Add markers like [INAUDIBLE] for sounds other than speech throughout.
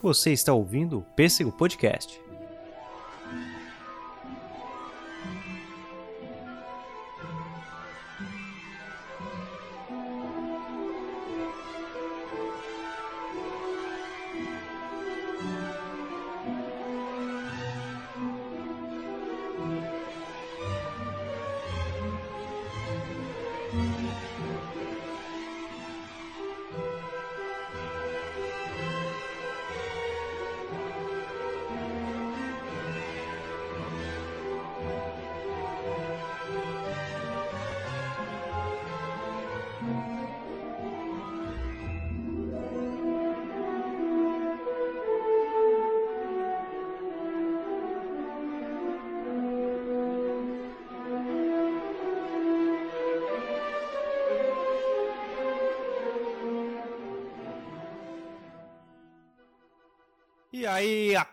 Você está ouvindo o Pêssego Podcast.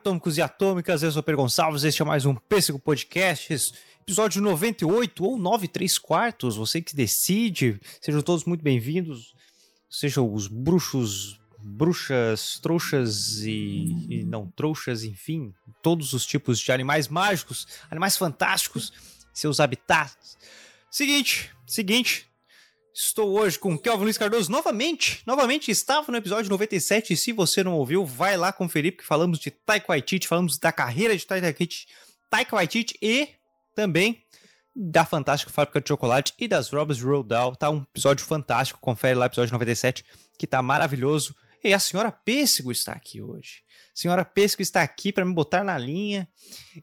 Atômicos e atômicas, eu sou o Per Gonçalves, este é mais um Pêssego Podcasts, episódio 98 ou 9 3 quartos, você que decide. Sejam todos muito bem-vindos, sejam os bruxos, bruxas, trouxas e, e não trouxas, enfim, todos os tipos de animais mágicos, animais fantásticos, seus habitats. Seguinte, seguinte, Estou hoje com Kelvin Luiz Cardoso novamente. Novamente estava no episódio 97 e se você não ouviu, vai lá conferir porque falamos de Taika Waititi, falamos da carreira de Taika Waititi, Taika Waititi e também da Fantástica Fábrica de Chocolate e das Robes Rodal. Tá um episódio fantástico, confere lá episódio 97 que tá maravilhoso. E a senhora Pêssego está aqui hoje. A senhora Pêssego está aqui para me botar na linha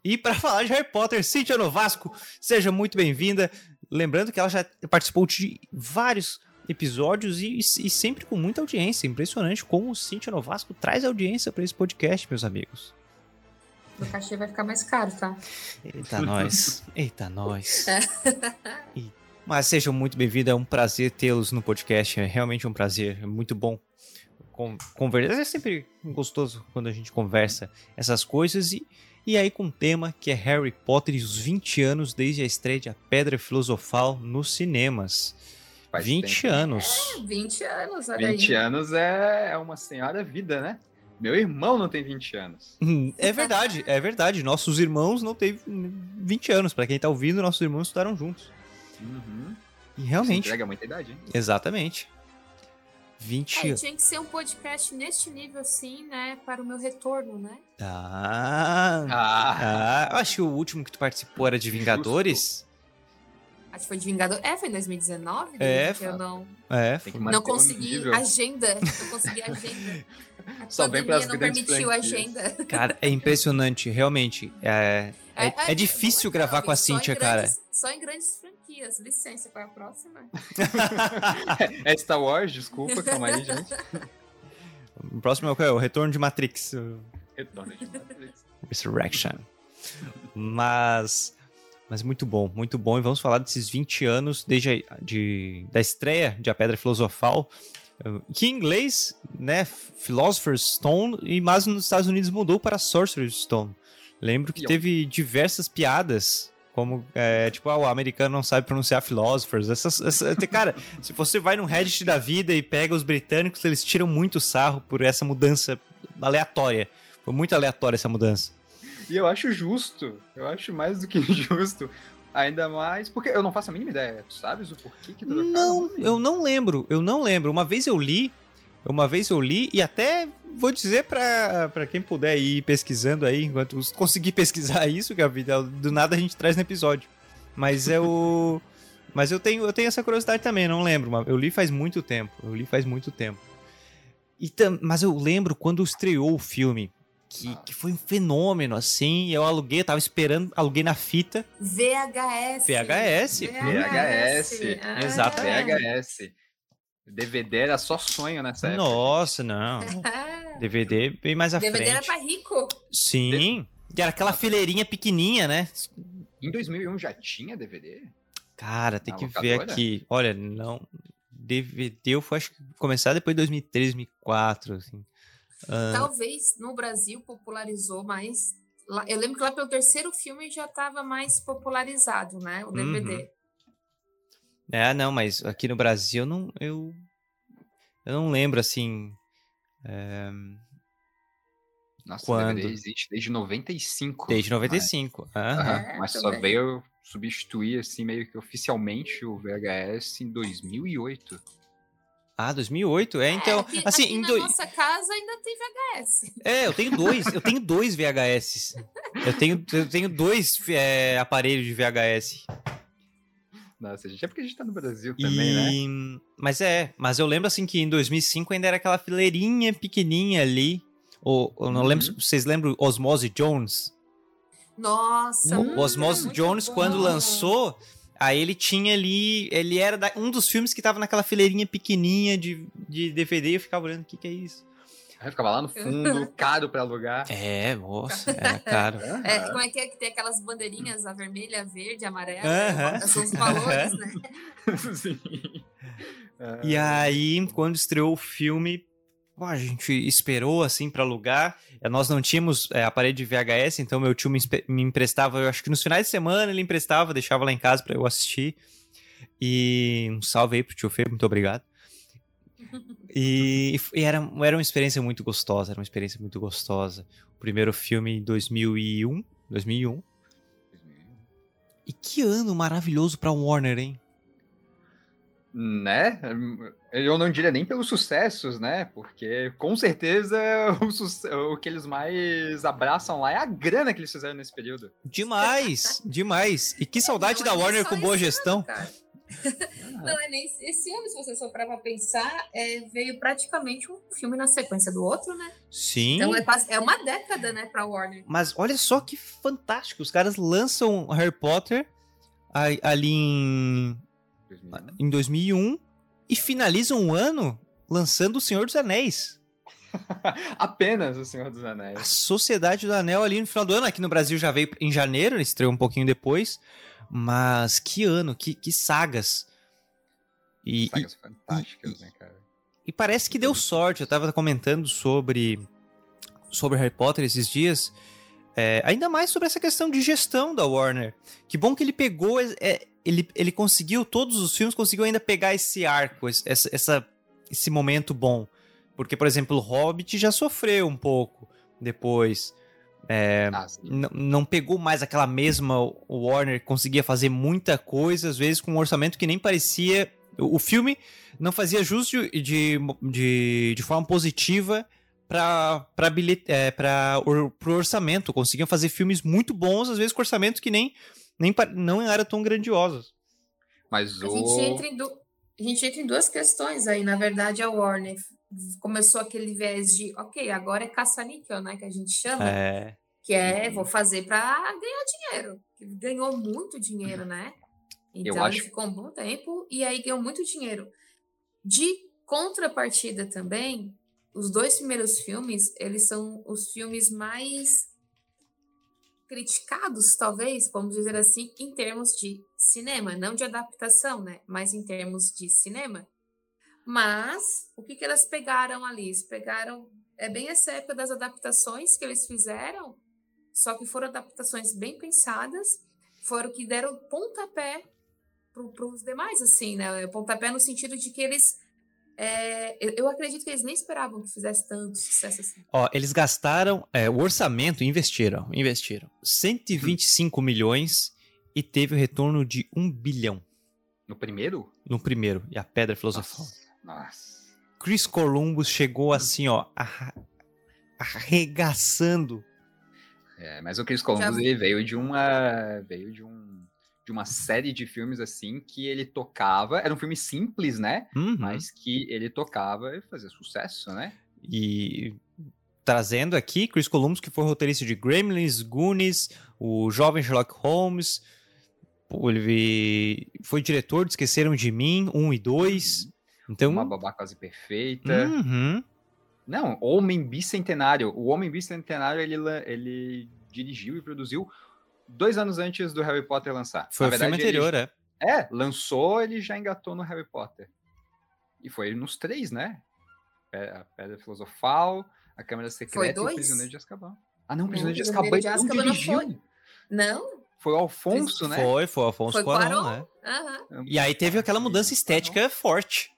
e para [LAUGHS] falar de Harry Potter. Cíntia Novasco, seja muito bem-vinda. Lembrando que ela já participou de vários episódios e, e sempre com muita audiência. Impressionante como o Cintia Novasco traz audiência para esse podcast, meus amigos. O cachê vai ficar mais caro, tá? Eita, nós. [LAUGHS] Eita, nós. E- Mas sejam muito bem-vindos. É um prazer tê-los no podcast. É realmente um prazer. É muito bom con- conversar. É sempre gostoso quando a gente conversa essas coisas. E, e aí com um tema que é Harry Potter e os 20 anos desde a estreia de A Pedra Filosofal nos cinemas. Faz 20 tempo. anos. 20 anos, olha 20 aí. anos é é uma senhora vida, né? Meu irmão não tem 20 anos. [LAUGHS] É verdade, é verdade. Nossos irmãos não teve 20 anos. Pra quem tá ouvindo, nossos irmãos estudaram juntos. Uhum. E Isso realmente, entrega muita idade, hein? exatamente. 20 É, tinha que ser um podcast neste nível, assim, né? Para o meu retorno, né? Ah, Ah, ah, eu acho que o último que tu participou era de Vingadores. Acho que foi de Vingador. É, foi em 2019? É, que eu não, É, foi- não consegui agenda. Não consegui agenda. A Só vem pandemia pras não grandes permitiu a agenda. cara, é impressionante, realmente. É, é, é difícil muito gravar com a Cíntia, cara. Só em grandes franquias. Licença, qual é a próxima? [LAUGHS] é Star Wars, desculpa, calma aí, gente. O próximo é o? O Retorno de Matrix. Retorno de Matrix. Resurrection. Mas. Mas muito bom, muito bom. E vamos falar desses 20 anos desde a, de, da estreia de A Pedra Filosofal. Que em inglês, né? Philosopher's Stone, e mas nos Estados Unidos mudou para Sorcerer's Stone. Lembro que teve diversas piadas. Como, é, tipo, ah, o americano não sabe pronunciar philosophers. Essas, essa- cara, se você vai no Reddit da vida e pega os britânicos, eles tiram muito sarro por essa mudança aleatória. Foi muito aleatória essa mudança. E eu acho justo, eu acho mais do que [LAUGHS] justo. Ainda mais, porque eu não faço a mínima ideia. Tu sabes o porquê que trocaram Não, eu não lembro, eu não lembro. Uma vez eu li, uma vez eu li, e até vou dizer pra, pra quem puder ir pesquisando aí, enquanto conseguir [LAUGHS] pesquisar isso, que a vida do nada a gente traz no episódio. Mas é o. [LAUGHS] Mas eu tenho, eu tenho essa curiosidade também, não lembro. mas Eu li faz muito tempo. Eu li faz muito tempo. E tam, mas eu lembro quando estreou o filme. Que, que foi um fenômeno, assim. Eu aluguei, eu tava esperando, aluguei na fita. VHS. VHS. VHS. Ah. Exatamente. VHS. DVD era só sonho nessa época. Nossa, não. [LAUGHS] DVD bem mais à DVD era frente. pra rico. Sim. E era aquela fileirinha pequenininha, né? Em 2001 já tinha DVD? Cara, tem Na que ver locadora? aqui. Olha, não. DVD eu fui, acho que começar depois de 2003, 2004, assim. Ah, Talvez no Brasil popularizou mais. Eu lembro que lá pelo terceiro filme já estava mais popularizado, né? O DVD. É, não, mas aqui no Brasil eu não, eu, eu não lembro, assim. é, Nossa, Quando? DVD existe desde 95. Desde 95. Mas, É, mas só veio substituir, assim, meio que oficialmente o VHS em 2008. Ah, 2008? É, então. aqui, assim, aqui em na doi- nossa casa ainda tem VHS. É, eu tenho dois. Eu tenho dois VHS. Eu tenho, eu tenho dois é, aparelhos de VHS. Nossa, gente, é porque a gente tá no Brasil também, né? E... Mas é, mas eu lembro assim que em 2005 ainda era aquela fileirinha pequenininha ali. Ou, eu não lembro, Uhum. se vocês lembram Osmose Jones? Nossa, O hum, Osmose muito Jones, bom. quando lançou, aí ele tinha ali. Ele era da- um dos filmes que tava naquela fileirinha pequenininha de, de DVD e eu ficava olhando, o que, que é isso? Aí ficava lá no fundo, [LAUGHS] caro pra alugar. É, nossa, era caro. [LAUGHS] É, como é que é que tem aquelas bandeirinhas, a vermelha, a verde, a amarela? Aham. São os valores, né? [LAUGHS] Sim. E aí, quando estreou o filme, a gente esperou assim pra alugar. Eh, Nós não tínhamos é, aparelho de VHS, então meu tio me, me emprestava, eu acho que nos finais de semana ele emprestava, deixava lá em casa pra eu assistir. E um salve aí pro tio Fê, muito obrigado. [LAUGHS] E, e era, era uma experiência muito gostosa, era uma experiência muito gostosa. O primeiro filme em 2001, 2001. E que ano maravilhoso pra Warner, hein? Né? Eu não diria nem pelos sucessos, né? Porque com certeza [LAUGHS] o, o que eles mais abraçam lá é a grana que eles fizeram nesse período. Demais, demais. E que saudade Não da Warner com boa gestão. cara. Não é nem esse ano, se você for parar pra pensar, é, veio praticamente um filme na sequência do outro, né? Sim. Então é, quase, é uma década, né, pra Warner. Mas olha só que fantástico. Os caras lançam Harry Potter ali em, 2001. em 2001 e finalizam um ano lançando O Senhor dos Anéis. [LAUGHS] Apenas o Senhor dos A Anéis. Sociedade do Anel ali no final do ano. Aqui no Brasil já veio em janeiro, ele estreou um pouquinho depois. Mas que ano, que, que sagas. E, e- Sagas fantásticas, né, cara? E parece que deu sorte. Eu tava comentando sobre, sobre Harry Potter esses dias. É, ainda mais sobre essa questão de gestão da Warner. Que bom que ele pegou. é, ele, ele conseguiu, todos os filmes, conseguiu ainda pegar esse arco, esse, essa- esse momento bom. Porque, por exemplo, o Hobbit já sofreu um pouco depois. É, Ah, não pegou mais aquela mesma. O Warner conseguia fazer muita coisa, às vezes com um orçamento que nem parecia. O, o filme não fazia jus de, de, de, de forma positiva para é, o orçamento. Conseguiam fazer filmes muito bons, às vezes com orçamentos que nem, nem não eram tão grandiosos. Mas A o. gente, entra em du- a gente entra em duas questões aí. Na verdade, a Warner começou aquele viés de, ok, agora é caça-níquel, né, que a gente chama. É, Que é, vou fazer para ganhar dinheiro. Ganhou muito dinheiro, né? Então ele acho- ficou um bom tempo e aí ganhou muito dinheiro. De contrapartida também, os dois primeiros filmes, eles são os filmes mais criticados, talvez, vamos dizer assim, em termos de cinema, não de adaptação, né? Mas em termos de cinema. Mas o que que elas pegaram ali? Eles pegaram é bem essa época das adaptações que eles fizeram, só que foram adaptações bem pensadas, foram que deram pontapé para os demais, assim, né? Pontapé no sentido de que eles. é, eu, acredito que eles nem esperavam que fizesse tanto sucesso assim. Ó, eles gastaram é, o orçamento, investiram, investiram 125 milhões e teve o retorno de 1 bilhão No primeiro? no primeiro, e a Pedra Filosofal. Nossa. Nossa. Chris Columbus chegou assim, ó, arregaçando. É, mas o Chris Columbus ele veio de uma veio de um de uma série de filmes assim que ele tocava, era um filme simples, né? Uhum. Mas que ele tocava e fazia sucesso, né? E trazendo aqui Chris Columbus, que foi roteirista de Gremlins, Goonies, o jovem Sherlock Holmes. Ele foi diretor de Esqueceram de Mim, 1 e 2. Então. Uma babá quase perfeita. Uhum. Não, Homem Bicentenário. O Homem Bicentenário ele, ele dirigiu e produziu dois anos antes do Harry Potter lançar. Foi Na o filme verdade, ele- anterior, é. É, lançou, ele já engatou no Harry Potter. E foi nos três, né? A Pedra Filosofal, a Câmara Secreta e o? Prisioneiro de Azkaban. Ah, não, o Prisioneiro de Azkaban de ele não Azkaban não dirigiu. Não? Foi o Alfonso, né? Foi, foi o Afonso Foi Cuarón, Cuarón? né? Aham. E aí teve aquela mudança estética forte.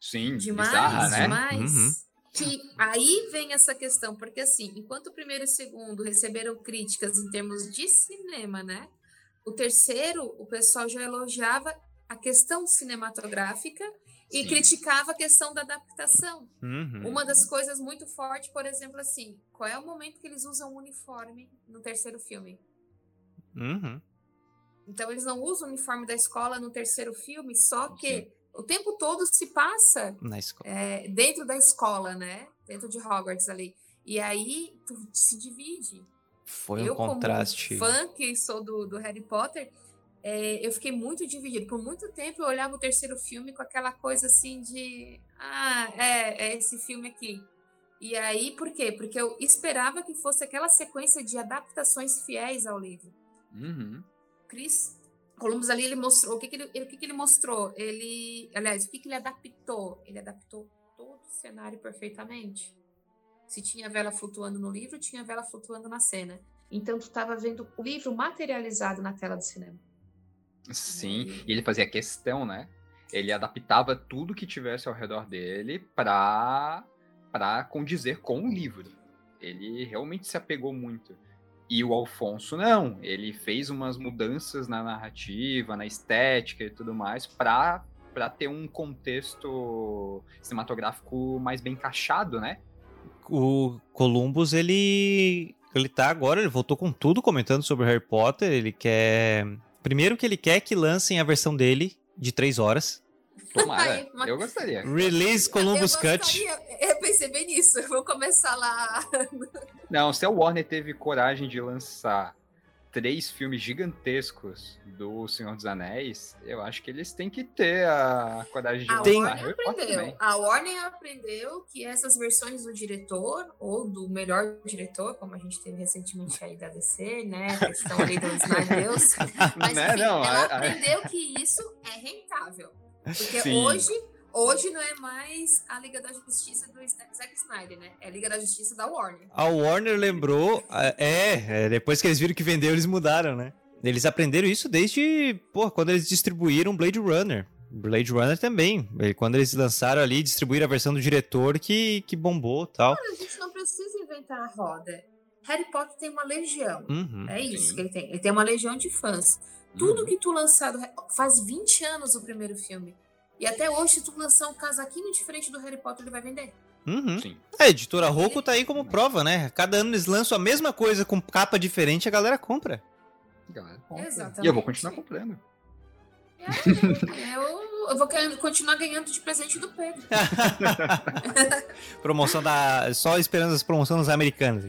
Sim, Demais, bizarra, né? demais. Uhum. Que aí vem essa questão, porque assim, enquanto o primeiro e o segundo receberam críticas em termos de cinema, né? O terceiro, o pessoal já elogiava a questão cinematográfica e Sim. criticava a questão da adaptação. Uhum. Uma das coisas muito fortes, por exemplo, assim, qual é o momento que eles usam o uniforme no terceiro filme? Uhum. Então eles não usam o uniforme da escola no terceiro filme, só que o tempo todo se passa Na escola. é, dentro da escola, né? Dentro de Hogwarts ali. E aí tu se divide. Foi um eu, contraste. como fã que sou do, do Harry Potter, é, eu fiquei muito dividido. Por muito tempo eu olhava o terceiro filme com aquela coisa assim de. Ah, é, é esse filme aqui. E aí, por quê? Porque eu esperava que fosse aquela sequência de adaptações fiéis ao livro. Uhum. Chris Columbus ali ele mostrou o que, que ele, o que, que ele mostrou ele aliás o que, que ele adaptou ele adaptou todo o cenário perfeitamente se tinha vela flutuando no livro tinha vela flutuando na cena então tu estava vendo o livro materializado na tela do cinema Sim, Aí- e ele fazia questão, né? Ele adaptava tudo que tivesse ao redor dele para para condizer com o livro. Ele realmente se apegou muito. E o Alfonso não, ele fez umas mudanças na narrativa, na estética e tudo mais para para ter um contexto cinematográfico mais bem encaixado, né? O Columbus, ele. Ele tá agora, ele voltou com tudo comentando sobre Harry Potter. Ele quer. Primeiro que ele quer que lancem a versão dele de três horas. Tomara, Ai, mas- eu gostaria. Release Columbus [LAUGHS] eu Cut. gostaria- eu pensei bem nisso [LAUGHS] vou começar lá Não, se a Warner teve coragem de lançar três filmes gigantescos do Senhor dos Anéis, eu acho que eles têm que ter a coragem de A lançar Warner aprendeu. A Warner aprendeu que essas versões do diretor, ou do melhor diretor, como a gente teve recentemente aí da DC, né? A questão ali do Snyder Deus. [LAUGHS] Mas Né? enfim, Não, ela a- a- aprendeu que isso é rentável. Porque Sim. hoje, hoje não é mais a Liga da Justiça do Zack Snyder, né? É a Liga da Justiça da Warner. A Warner lembrou. É, é, depois que eles viram que vendeu, eles mudaram, né? Eles aprenderam isso desde. Pô, quando eles distribuíram Blade Runner. Blade Runner também. Quando eles lançaram ali, distribuíram a versão do diretor que, que bombou e tal. A gente não precisa inventar a roda. Harry Potter tem uma legião. Uhum. É isso Sim. que ele tem. Ele tem uma legião de fãs. Tudo Uhum. que tu lançar do... faz 20 anos o primeiro filme. E até hoje, se tu lançar um casaquinho diferente do Harry Potter, ele vai vender. Uhum. Sim. A editora Roku tá aí como prova, né? Cada ano eles lançam a mesma coisa com capa diferente, a galera compra. Galera, compra. Exatamente. E eu vou continuar comprando. É, eu, eu vou continuar ganhando de presente do Pedro. [LAUGHS] Promoção da. Só esperando as promoções americanas.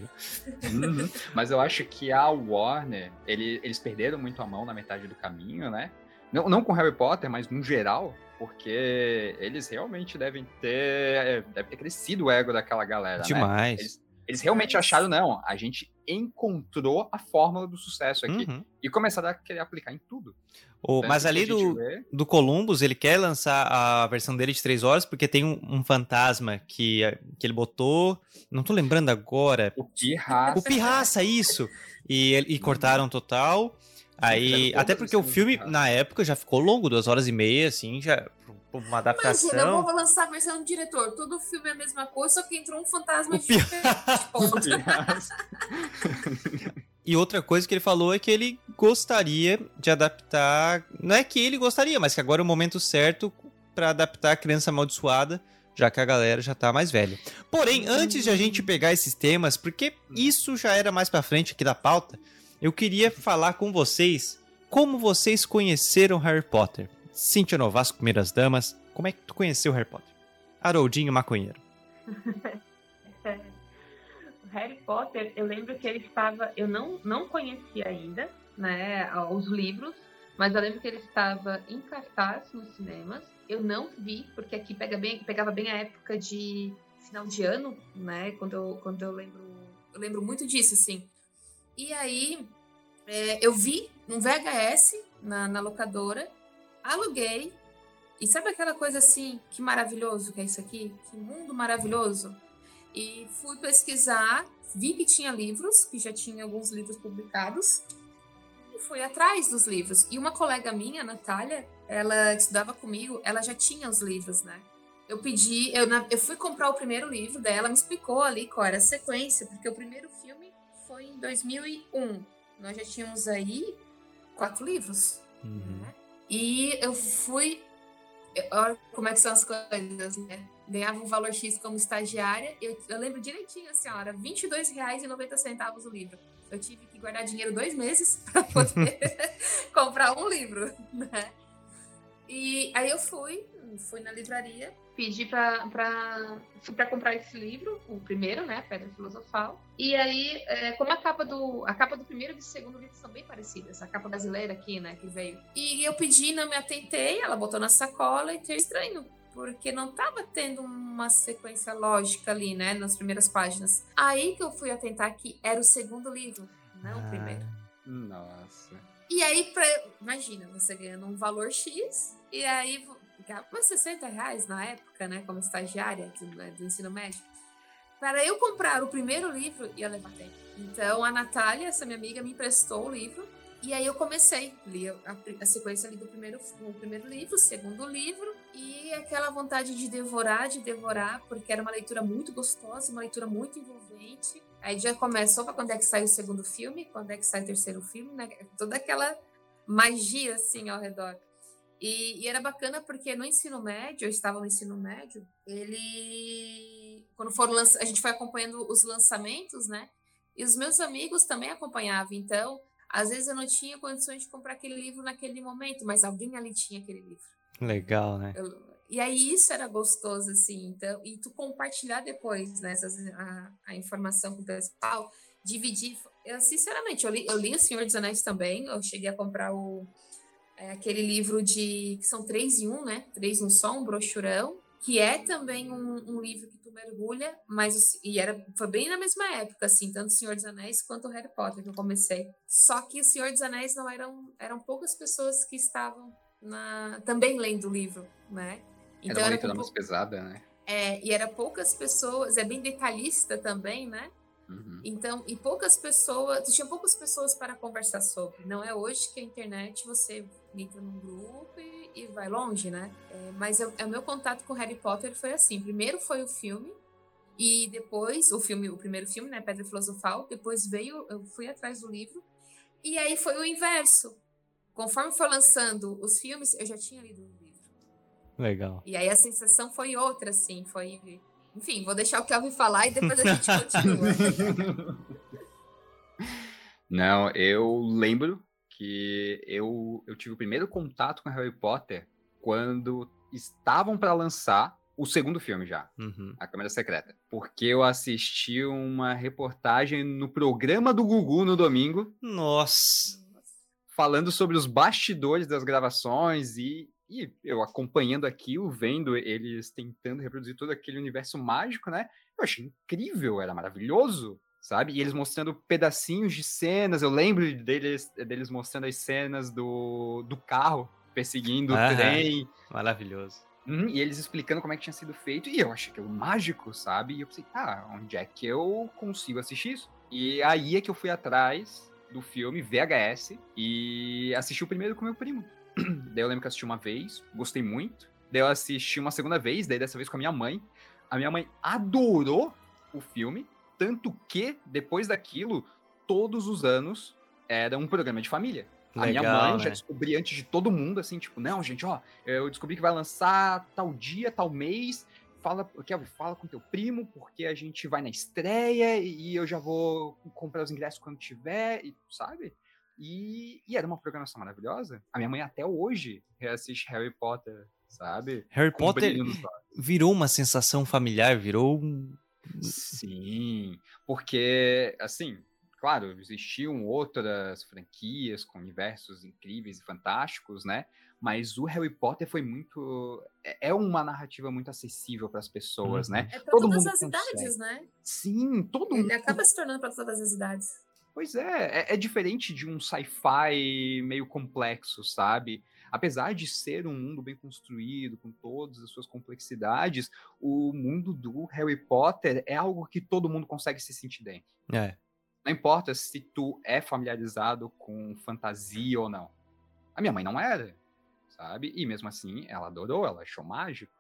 Uhum. Mas eu acho que a Warner, ele- eles perderam muito a mão na metade do caminho, né? Não, não com Harry Potter, mas no geral, porque eles realmente devem ter, deve ter crescido o ego daquela galera, né? Demais. Eles, eles realmente acharam, não, a gente encontrou a fórmula do sucesso aqui. Uhum. E começaram a querer aplicar em tudo. O- Tanto mas ali do, vê- do Columbus, ele quer lançar a versão dele de três horas, porque tem um, um fantasma que, que ele botou. Não tô lembrando agora. O Pirraça. O Pirraça, isso! E, e cortaram total. Aí, até porque o filme, na época, já ficou longo, duas horas e meia, assim, já. Uma Imagina, eu adaptação. vou lançar a versão do diretor. Todo filme é a mesma coisa, só que entrou um fantasma O diferente. [LAUGHS] E outra coisa que ele falou é que ele gostaria de adaptar. Não é que ele gostaria, mas que agora é o momento certo pra adaptar a criança amaldiçoada, já que a galera já tá mais velha. Porém, antes de a gente pegar esses temas, porque isso já era mais pra frente aqui da pauta, eu queria falar com vocês como vocês conheceram Harry Potter. Cíntia Novasco, Primeiras Damas, como é que tu conheceu Harry Potter? Haroldinho Maconheiro. [LAUGHS] Harry Potter, eu lembro que ele estava. Eu não, não conhecia ainda, né, os livros, mas eu lembro que ele estava em cartaz nos cinemas. Eu não vi, porque aqui pega bem, pegava bem a época de final de ano, né? Quando eu, quando eu lembro. Eu lembro muito disso, assim. E aí, é, eu vi um VHS na, na locadora, aluguei. E sabe aquela coisa assim, que maravilhoso que é isso aqui? Que mundo maravilhoso. E fui pesquisar, vi que tinha livros, que já tinha alguns livros publicados. E fui atrás dos livros. E uma colega minha, Natália, ela estudava comigo, ela já tinha os livros, né? eu pedi, eu, eu fui comprar o primeiro livro dela, me explicou ali qual era a sequência, porque o primeiro filme foi em 2001. Nós já tínhamos aí quatro livros. Uhum. Né? E eu fui. Olha como é que são as coisas, né? Ganhava um valor X como estagiária. Eu, eu lembro direitinho assim, ó, era R$ 22,90 o livro. Eu tive que guardar dinheiro dois meses [LAUGHS] para poder [LAUGHS] comprar um livro, né? E aí eu fui, fui na livraria, pedi para para comprar esse livro, o primeiro, né, Pedra Filosofal. E aí, é, como a capa do a capa do primeiro e do segundo livro são bem parecidas, a capa brasileira aqui, né, que veio. E eu pedi, não me atentei, ela botou na sacola e ter estranho, porque não estava tendo uma sequência lógica ali, né, nas primeiras páginas. Aí que eu fui atentar que era o segundo livro, não ah. o primeiro. Nossa. E aí, pra, imagina, você ganhando um valor X, e aí mas 60 reais na época, né, como estagiária do, né, do ensino médio. Para eu comprar o primeiro livro, ia levar tempo. Então, a Natália, essa minha amiga, me emprestou o livro. E aí eu comecei, li a, a sequência ali do primeiro, o primeiro livro, segundo livro, e aquela vontade de devorar, de devorar, porque era uma leitura muito gostosa, uma leitura muito envolvente. Aí já começou para quando é que sai o segundo filme, quando é que sai o terceiro filme, né? Toda aquela magia assim ao redor. E, e, era bacana porque no ensino médio, eu estava no ensino médio, ele. Quando foram lanç... a gente foi acompanhando os lançamentos, né? E os meus amigos também acompanhavam. Então, às vezes eu não tinha condições de comprar aquele livro naquele momento, mas alguém ali tinha aquele livro. Legal, né? Eu... E aí isso era gostoso, assim. Então, e tu compartilhar depois, né? Essas, a, a informação com o pessoal, dividir. Eu, sinceramente, eu li, eu li O Senhor dos Anéis também. Eu cheguei a comprar o é aquele livro de que são três em um, né? Três no só, um brochurão, que é também um, um, livro que tu mergulha, mas e era foi bem na mesma época, assim, tanto o Senhor dos Anéis quanto o Harry Potter que eu comecei. Só que o Senhor dos Anéis não eram eram poucas pessoas que estavam na, também lendo o livro, né? Então, era uma leitura mais pesada, né? É, e era poucas pessoas, é bem detalhista também, né? Uhum. Então, e poucas pessoas, tinha poucas pessoas para conversar sobre. Não é hoje que a internet você entra num grupo e, e vai longe, né? É, mas eu, é, o meu contato com Harry Potter foi assim: primeiro foi o filme, e depois, o filme, o primeiro filme, né, Pedra Filosofal, depois veio, eu fui atrás do livro, e aí foi o inverso. Conforme foi lançando os filmes, eu já tinha lido o livro. Legal. E aí a sensação foi outra, assim, foi enfim, vou deixar o Kelvin falar e depois a gente [LAUGHS] continua. Não, eu lembro que eu, eu tive o primeiro contato com Harry Potter quando estavam para lançar o segundo filme já, uhum. A Câmara Secreta. Porque eu assisti uma reportagem no programa do Gugu no domingo. Nossa! Falando sobre os bastidores das gravações e e eu acompanhando aquilo, vendo eles tentando reproduzir todo aquele universo mágico, né? Eu achei incrível, era maravilhoso, sabe? E eles mostrando pedacinhos de cenas. Eu lembro deles, deles mostrando as cenas do, do carro perseguindo o trem. Maravilhoso. Hum, e eles explicando como é que tinha sido feito. E eu achei aquilo mágico, sabe? E eu pensei, tá, onde é que eu consigo assistir isso? E aí é que eu fui atrás do filme VHS e assisti o primeiro com meu primo. [CLEARS THROAT] daí eu lembro que assisti uma vez, gostei muito. Daí eu assisti uma segunda vez, daí dessa vez com a minha mãe. A minha mãe adorou o filme, tanto que depois daquilo, todos os anos era um programa de família. Legal, a minha mãe né? já descobri antes de todo mundo, assim, tipo, não, gente, ó, eu descobri que vai lançar tal dia, tal mês. Fala, Kelvin, fala com teu primo, porque a gente vai na estreia e eu já vou comprar os ingressos quando tiver, e, sabe? E, e, era uma programação maravilhosa. A minha mãe até hoje reassiste Harry Potter, sabe? Harry Com Potter virou uma sensação familiar, virou um. Sim, porque, assim, claro, existiam outras franquias com universos incríveis e fantásticos, né? Mas o Harry Potter foi muito. É, é uma narrativa muito acessível para as pessoas, uhum. né? É para todas as consegue. idades, né? Sim, todo Ele mundo. Ele acaba se tornando para todas as idades. Pois é, é, é diferente de um sci-fi meio complexo, sabe? Apesar de ser um mundo bem construído, com todas as suas complexidades, o mundo do Harry Potter é algo que todo mundo consegue se sentir dentro. É. Não importa se tu é familiarizado com fantasia ou não. A minha mãe não era, sabe? E mesmo assim, ela adorou, ela achou mágico.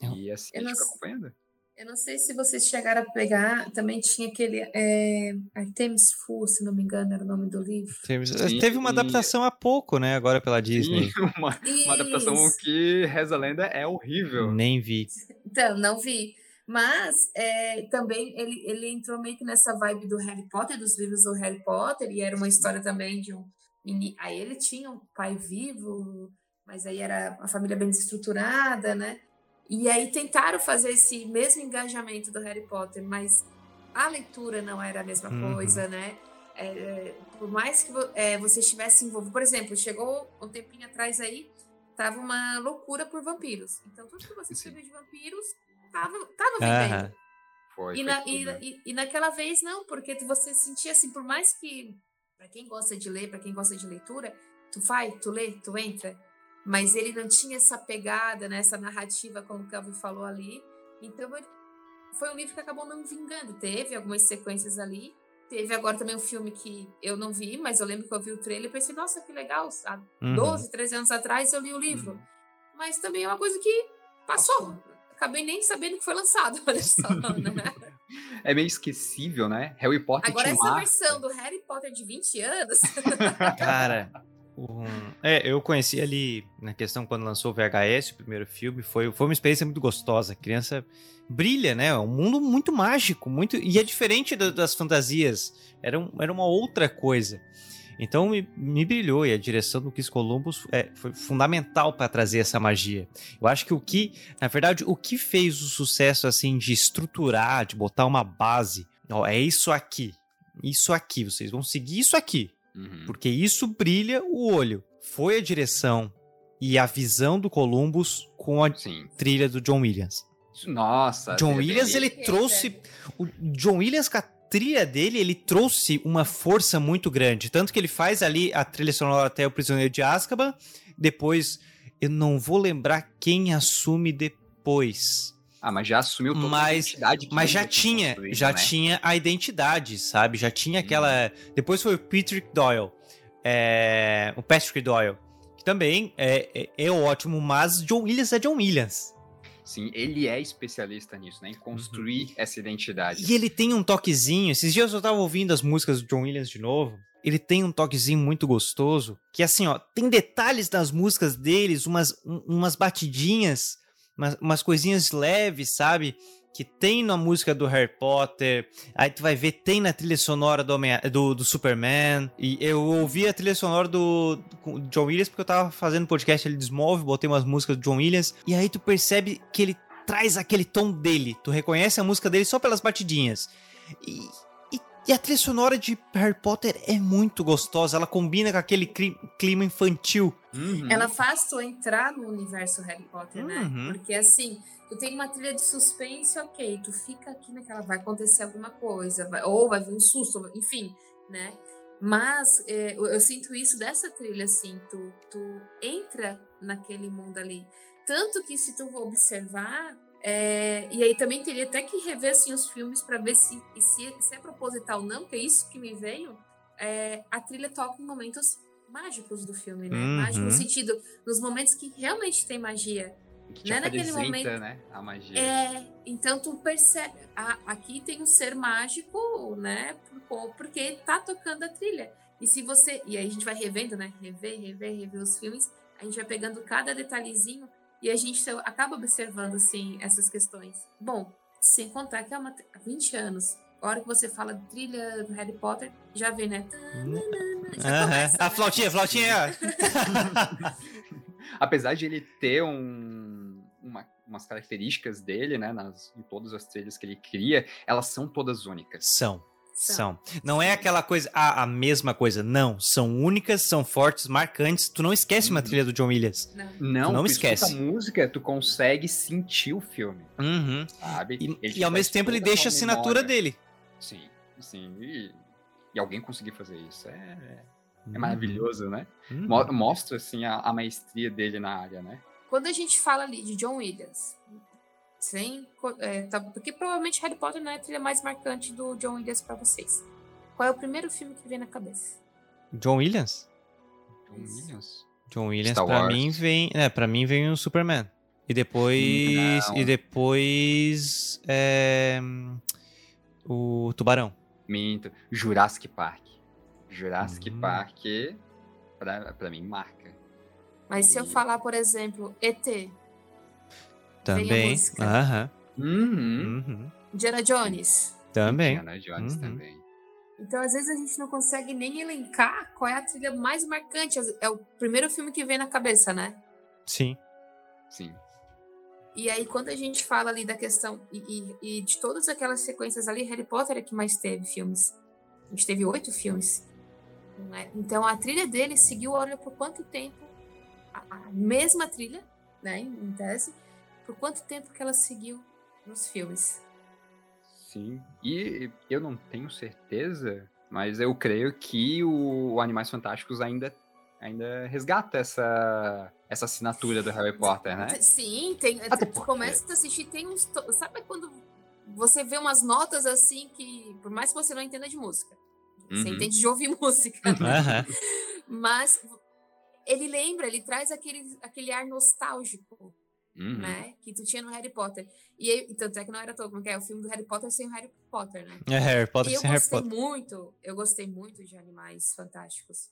E assim a Eu gente não acompanhando. Eu não sei se vocês chegaram a pegar, também tinha aquele é, Artemis Fowl, se não me engano, era o nome do livro. Teve, Sim, teve uma e- adaptação há pouco, né? Agora pela Disney. Sim, [LAUGHS] uma, uma adaptação que reza a lenda é horrível. Nem vi. Então, não vi. Mas é, também ele, ele entrou meio que nessa vibe do Harry Potter, dos livros do Harry Potter, e era uma história também de um menino. Aí ele tinha um pai vivo, mas aí era uma família bem desestruturada, né? E aí tentaram fazer esse mesmo engajamento do Harry Potter, mas a leitura não era a mesma Uhum. coisa, né? É, por mais que vo- é, você estivesse envolvido. Por exemplo, chegou um tempinho atrás aí, tava uma loucura por vampiros. Então, tudo que você Sim. escrevia de vampiros tava, tava vendendo. Aham. Foi, E, na- e, né? e- e naquela vez não, porque tu- você sentia assim, por mais que, para quem gosta de ler, para quem gosta de leitura, tu vai, tu lê, tu entra, mas ele não tinha essa pegada, né, essa narrativa, como o Calvin falou ali. Então, foi um livro que acabou não vingando. Teve algumas sequências ali. Teve agora também um filme que eu não vi, mas eu lembro que eu vi o trailer e pensei, nossa, que legal. Há Uhum. 12, 13 anos atrás eu li o livro. Uhum. Mas também é uma coisa que passou. Acabei nem sabendo que foi lançado, [LAUGHS] olha só, né? É meio esquecível, né? Harry Potter Agora, essa marca. versão do Harry Potter de 20 anos. [LAUGHS] Cara, um- é, eu conheci ali na questão quando lançou o VHS, o primeiro filme, foi, foi uma experiência muito gostosa. A criança brilha, né? É um mundo muito mágico, muito e é diferente da- das fantasias. Era, um- era uma outra coisa. Então me, me brilhou e a direção do Chris Columbus é, foi fundamental para trazer essa magia. Eu acho que o que, na verdade, o que fez o sucesso assim de estruturar, de botar uma base, ó, é isso aqui, isso aqui, vocês vão seguir isso aqui. Uhum. Porque isso brilha o olho. Foi a direção e a visão do Columbus com a Sim. trilha do John Williams. Nossa. John bem, Williams, ele trouxe. O John Williams, com a trilha dele, ele trouxe uma força muito grande. Tanto que ele faz ali a trilha sonora até o Prisioneiro de Azkaban. Depois, eu não vou lembrar quem assume depois. Ah, mas já assumiu toda a Mas- identidade. que Mas já tinha já né? tinha a identidade, sabe? Já tinha Uhum. aquela. Depois foi o Patrick Doyle, é, o Patrick Doyle, que também é, é, é ótimo, mas John Williams é John Williams. Sim, ele é especialista nisso, né? Em construir essa identidade. E ele tem um toquezinho. Esses dias eu tava ouvindo as músicas do John Williams de novo. Ele tem um toquezinho muito gostoso. Que assim, ó, tem detalhes nas músicas deles, umas, um- umas batidinhas, umas, umas coisinhas leves, sabe? Que tem na música do Harry Potter. Aí tu vai ver, tem na trilha sonora do, Homem- do, do Superman. E eu ouvi a trilha sonora do, do John Williams porque eu tava fazendo podcast ali de Smallville, botei umas músicas do John Williams. E aí tu percebe que ele traz aquele tom dele. Tu reconhece a música dele só pelas batidinhas. E, e- a trilha sonora de Harry Potter é muito gostosa. Ela combina com aquele cli- clima infantil. Uhum. Ela faz tu entrar no universo Harry Potter, né? Uhum. Porque assim, tu tem uma trilha de suspense, ok, tu fica aqui naquela, vai acontecer alguma coisa, vai- ou vai vir um susto, enfim, né? Mas é, eu, eu sinto isso dessa trilha, assim, tu, tu entra naquele mundo ali. Tanto que se tu observar, é, e aí também teria até que rever assim, os filmes para ver se, se, se é proposital ou não, que é isso que me veio. é, a trilha toca em momentos mágicos do filme, né? Uhum. Mágico no sentido, nos momentos que realmente tem magia. Que te né, naquele momento- né? A magia. É, então tu percebe, ah, aqui tem um ser mágico, né? por- Porque tá tocando a trilha. E se você, e aí a gente vai revendo, né? Rever, rever, rever os filmes, a gente vai pegando cada detalhezinho e a gente só acaba observando assim essas questões. Bom, sem contar que é uma há 20 anos. A hora que você fala de trilha do Harry Potter, já vê, né? Já Aham. começa, A né? flautinha, a flautinha. ó. [LAUGHS] [LAUGHS] Apesar de ele ter um, uma- umas características dele, né? Nas, em todas as trilhas que ele cria, elas são todas únicas. São. São. Não é aquela coisa, ah, a mesma coisa. Não. São únicas, são fortes, marcantes. Tu não esquece uma Uhum. trilha do John Williams. Não. Não, não tu esquece. escuta a música, tu consegue sentir o filme, Uhum. sabe? E, e ao mesmo tempo ele deixa a assinatura memória. dele. Sim, sim. E, e alguém conseguir fazer isso é, Uhum. é maravilhoso, né? Uhum. Mo- Mostra, assim, a, a maestria dele na área, né? Quando a gente fala ali de John Williams, sem, é, tá- porque provavelmente Harry Potter não é a trilha mais marcante do John Williams pra vocês. Qual é o primeiro filme que vem na cabeça? John Williams? John. Williams. John Williams Wars. mim vem, é, para mim vem o Superman. E depois. Não. E depois. é, o Tubarão. Minto. Jurassic Park. Jurassic Hum. Park, pra, pra mim, marca. Mas se eu E- falar, por exemplo, ET, Também. música. Aham. Uhum. Uhum. Indiana Jones. Também. Indiana Jones Uhum. também. Então, às vezes, a gente não consegue nem elencar qual é a trilha mais marcante. É o primeiro filme que vem na cabeça, né? Sim. Sim. E aí, quando a gente fala ali da questão, e, e- e de todas aquelas sequências ali, Harry Potter é que mais teve filmes. A gente teve oito filmes. não é? Então, a trilha dele seguiu, olha, por quanto tempo, a, a mesma trilha, né, em tese, por quanto tempo que ela seguiu nos filmes. Sim. E eu não tenho certeza, mas eu creio que o Animais Fantásticos ainda, ainda resgata essa, essa assinatura do Harry Potter, né? Sim, tem. Até tu porque- começa a assistir, tem uns. Sabe quando você vê umas notas assim que, por mais que você não entenda de música, você Uhum. entende de ouvir [LAUGHS] música, né? Aham. mas ele lembra, ele traz aquele, aquele ar nostálgico, Uhum. né? Que tu tinha no Harry Potter. E tanto é que não era todo, que é o filme do Harry Potter sem o Harry Potter, né? É Harry Potter eu sem Harry gostei Potter. muito, eu gostei muito de Animais Fantásticos.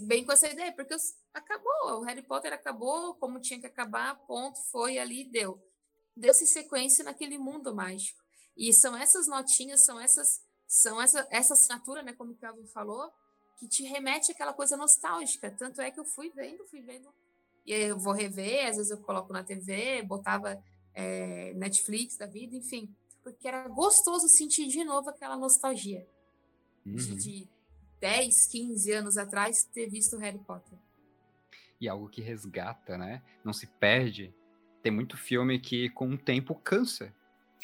Bem com essa ideia, porque os- acabou, o Harry Potter acabou como tinha que acabar, ponto, foi ali, deu. Deu-se sequência naquele mundo mágico. E são essas notinhas, são essas, são essa, essa assinatura, né, como o Calvin falou, que te remete àquela coisa nostálgica. Tanto é que eu fui vendo, fui vendo. E aí eu vou rever, às vezes eu coloco na TV, botava é, Netflix da vida, enfim. Porque era gostoso sentir de novo aquela nostalgia de, Uhum. de 10, 15 anos atrás ter visto Harry Potter. E algo que resgata, né? Não se perde. Tem muito filme que com o tempo cansa.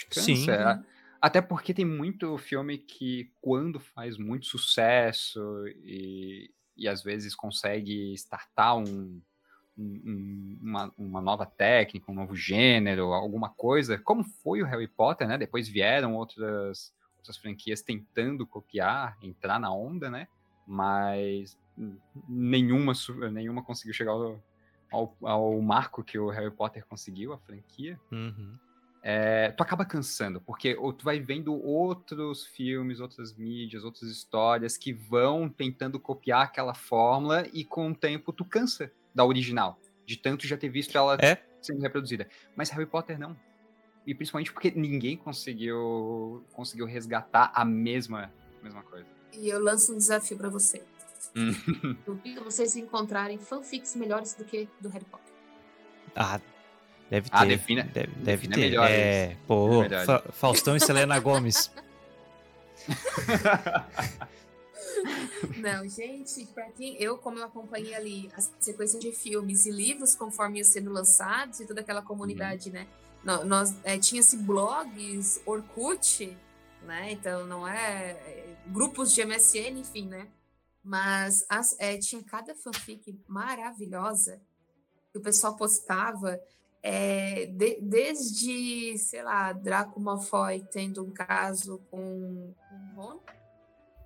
Cansa. Sim. A- Até porque tem muito filme que, quando faz muito sucesso e, e às vezes consegue startar um, um- um- uma, uma nova técnica, um novo gênero, alguma coisa, como foi o Harry Potter, né? Depois vieram outras, outras franquias tentando copiar, entrar na onda, né? Mas hum, nenhuma, nenhuma conseguiu chegar ao, ao, ao marco que o Harry Potter conseguiu, a franquia Uhum. é, tu acaba cansando, porque tu vai vendo outros filmes, outras mídias, outras histórias que vão tentando copiar aquela fórmula e com o tempo tu cansa da original, de tanto já ter visto ela É. sendo reproduzida. Mas Harry Potter não. E principalmente porque ninguém conseguiu conseguiu resgatar a mesma mesma coisa. E eu lanço um desafio pra você. Hum. Duvido vocês encontrarem fanfics melhores do que do Harry Potter. Ah, deve ter. Ah, defina- deve, deve defina ter. melhores. É, pô, Defina Fa- Faustão e Selena Gomes. [LAUGHS] [LAUGHS] Não, gente, pra quem eu, como eu acompanhei ali a sequência de filmes e livros conforme iam sendo lançados e toda aquela comunidade, né? nó- Nós é, tinha-se blogs, Orkut, né? Então não é, é, grupos de MSN, enfim, né? Mas as- é, tinha cada fanfic maravilhosa que o pessoal postava. é, de- desde, sei lá, Draco Malfoy tendo um caso com, com Ron,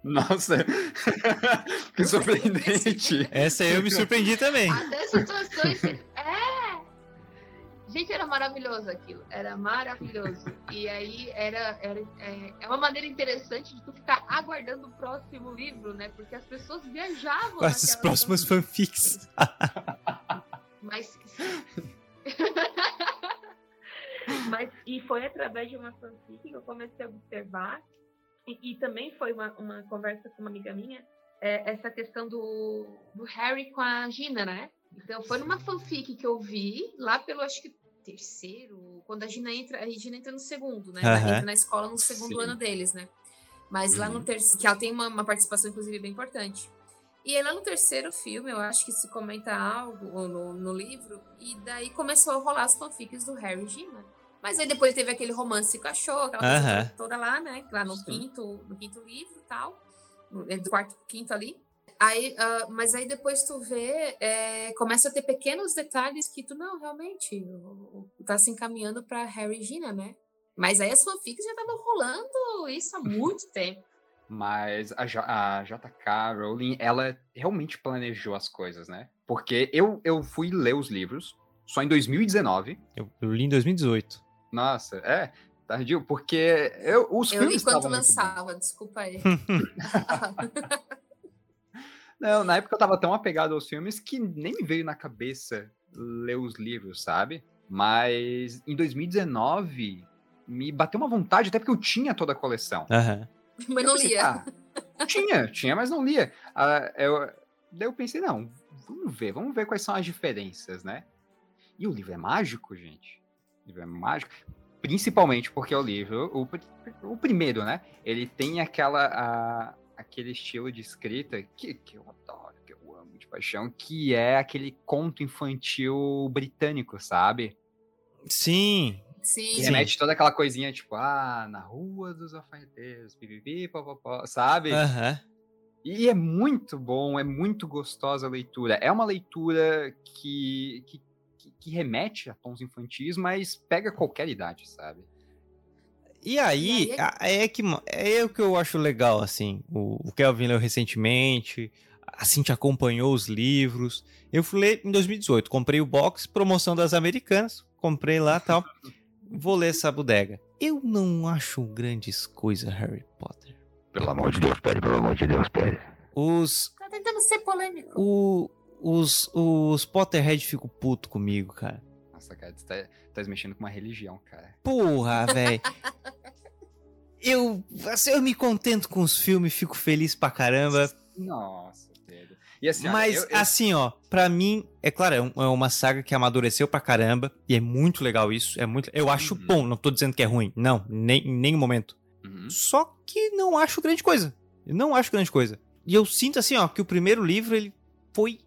Nossa, [LAUGHS] que surpreendente. Essa aí eu me surpreendi também. Até situações. É! Gente, era maravilhoso aquilo. Era maravilhoso. E aí era, era é, é uma maneira interessante de tu ficar aguardando o próximo livro, né? Porque as pessoas viajavam. Com essas naquela próximas fanfics. [LAUGHS] Mas. [LAUGHS] Mas, e foi através de uma fanfic que eu comecei a observar, e, e também foi uma, uma conversa com uma amiga minha, é, essa questão do, do Harry com a Gina, né? Então foi numa fanfic que eu vi, lá pelo acho que terceiro, quando a Gina entra, a Gina entra no segundo, né? Ela Aham. entra na escola no segundo Sim. ano deles, né? Mas lá no Uhum. terceiro, que ela tem uma, uma participação, inclusive, bem importante. E aí, lá no terceiro filme, eu acho que se comenta algo no, no livro, e daí começou a rolar as fanfics do Harry e Gina. Mas aí depois teve aquele romance com a Show, aquela coisa toda- toda lá, né? Lá no Sim. quinto, no quinto livro e tal. No, é do quarto pro quinto ali. Aí, ah, mas aí depois tu vê, é, começa a ter pequenos detalhes que tu, não, realmente, o- o- tá se encaminhando pra Harry e Gina, né? Mas aí as fanfics já estavam rolando isso há muito [LAUGHS] tempo. Mas a, J- a JK Rowling, ela realmente planejou as coisas, né? Porque eu, eu fui ler os livros, só em 2019. Eu, eu li em 2018. Nossa, é, tardio, porque eu, os Eu filmes estavam bons. lançava, desculpa aí. [LAUGHS] Não, na época eu tava tão apegado aos filmes que nem me veio na cabeça ler os livros, sabe? Mas em 2019 me bateu uma vontade, até porque eu tinha toda a coleção. Aham. Mas não pensei, lia. ah, tinha, tinha, mas não lia. Ah, eu, daí eu pensei, não, vamos ver, vamos ver quais são as diferenças, né? E o livro é mágico, gente. Livro é mágico. Principalmente porque o livro, o, o primeiro, né? Ele tem aquela, a- aquele estilo de escrita que, que eu adoro, que eu amo de paixão, que é aquele conto infantil britânico, sabe? Sim. Que Sim. Sim. remete toda aquela coisinha, tipo, ah, na rua dos alfaiateiros, pipipi, popopó, sabe? Aham. E é muito bom, é muito gostosa a leitura. É uma leitura que, que, que- remete a tons infantis, mas pega qualquer idade, sabe? E aí, E aí- a- é que é o que eu acho legal, assim. O, o Kelvin leu recentemente, a Cintia acompanhou os livros. Eu fui ler em 2018, comprei o box, promoção das americanas, comprei lá e tal. [LAUGHS] Vou ler essa bodega. Eu não acho grandes coisas Harry Potter. Pelo amor de Deus, pere, pelo amor de Deus, pere. Os, Tá tentando ser polêmico. o, os, os Potterhead ficam puto comigo, cara. Nossa, cara, tu tá, tá mexendo com uma religião, cara. Porra, [LAUGHS] velho. Eu, assim, eu me contento com os filmes, fico feliz pra caramba. Nossa, Pedro. Assim, olha, Mas, eu- eu- assim, ó, pra mim, é claro, é, um- é uma saga que amadureceu pra caramba. E é muito legal isso. É muito, eu acho Uhum. bom, não tô dizendo que é ruim. Não, nem, em nenhum momento. Uhum. Só que não acho grande coisa. Eu não acho grande coisa. E eu sinto, assim, ó, que o primeiro livro, ele foi.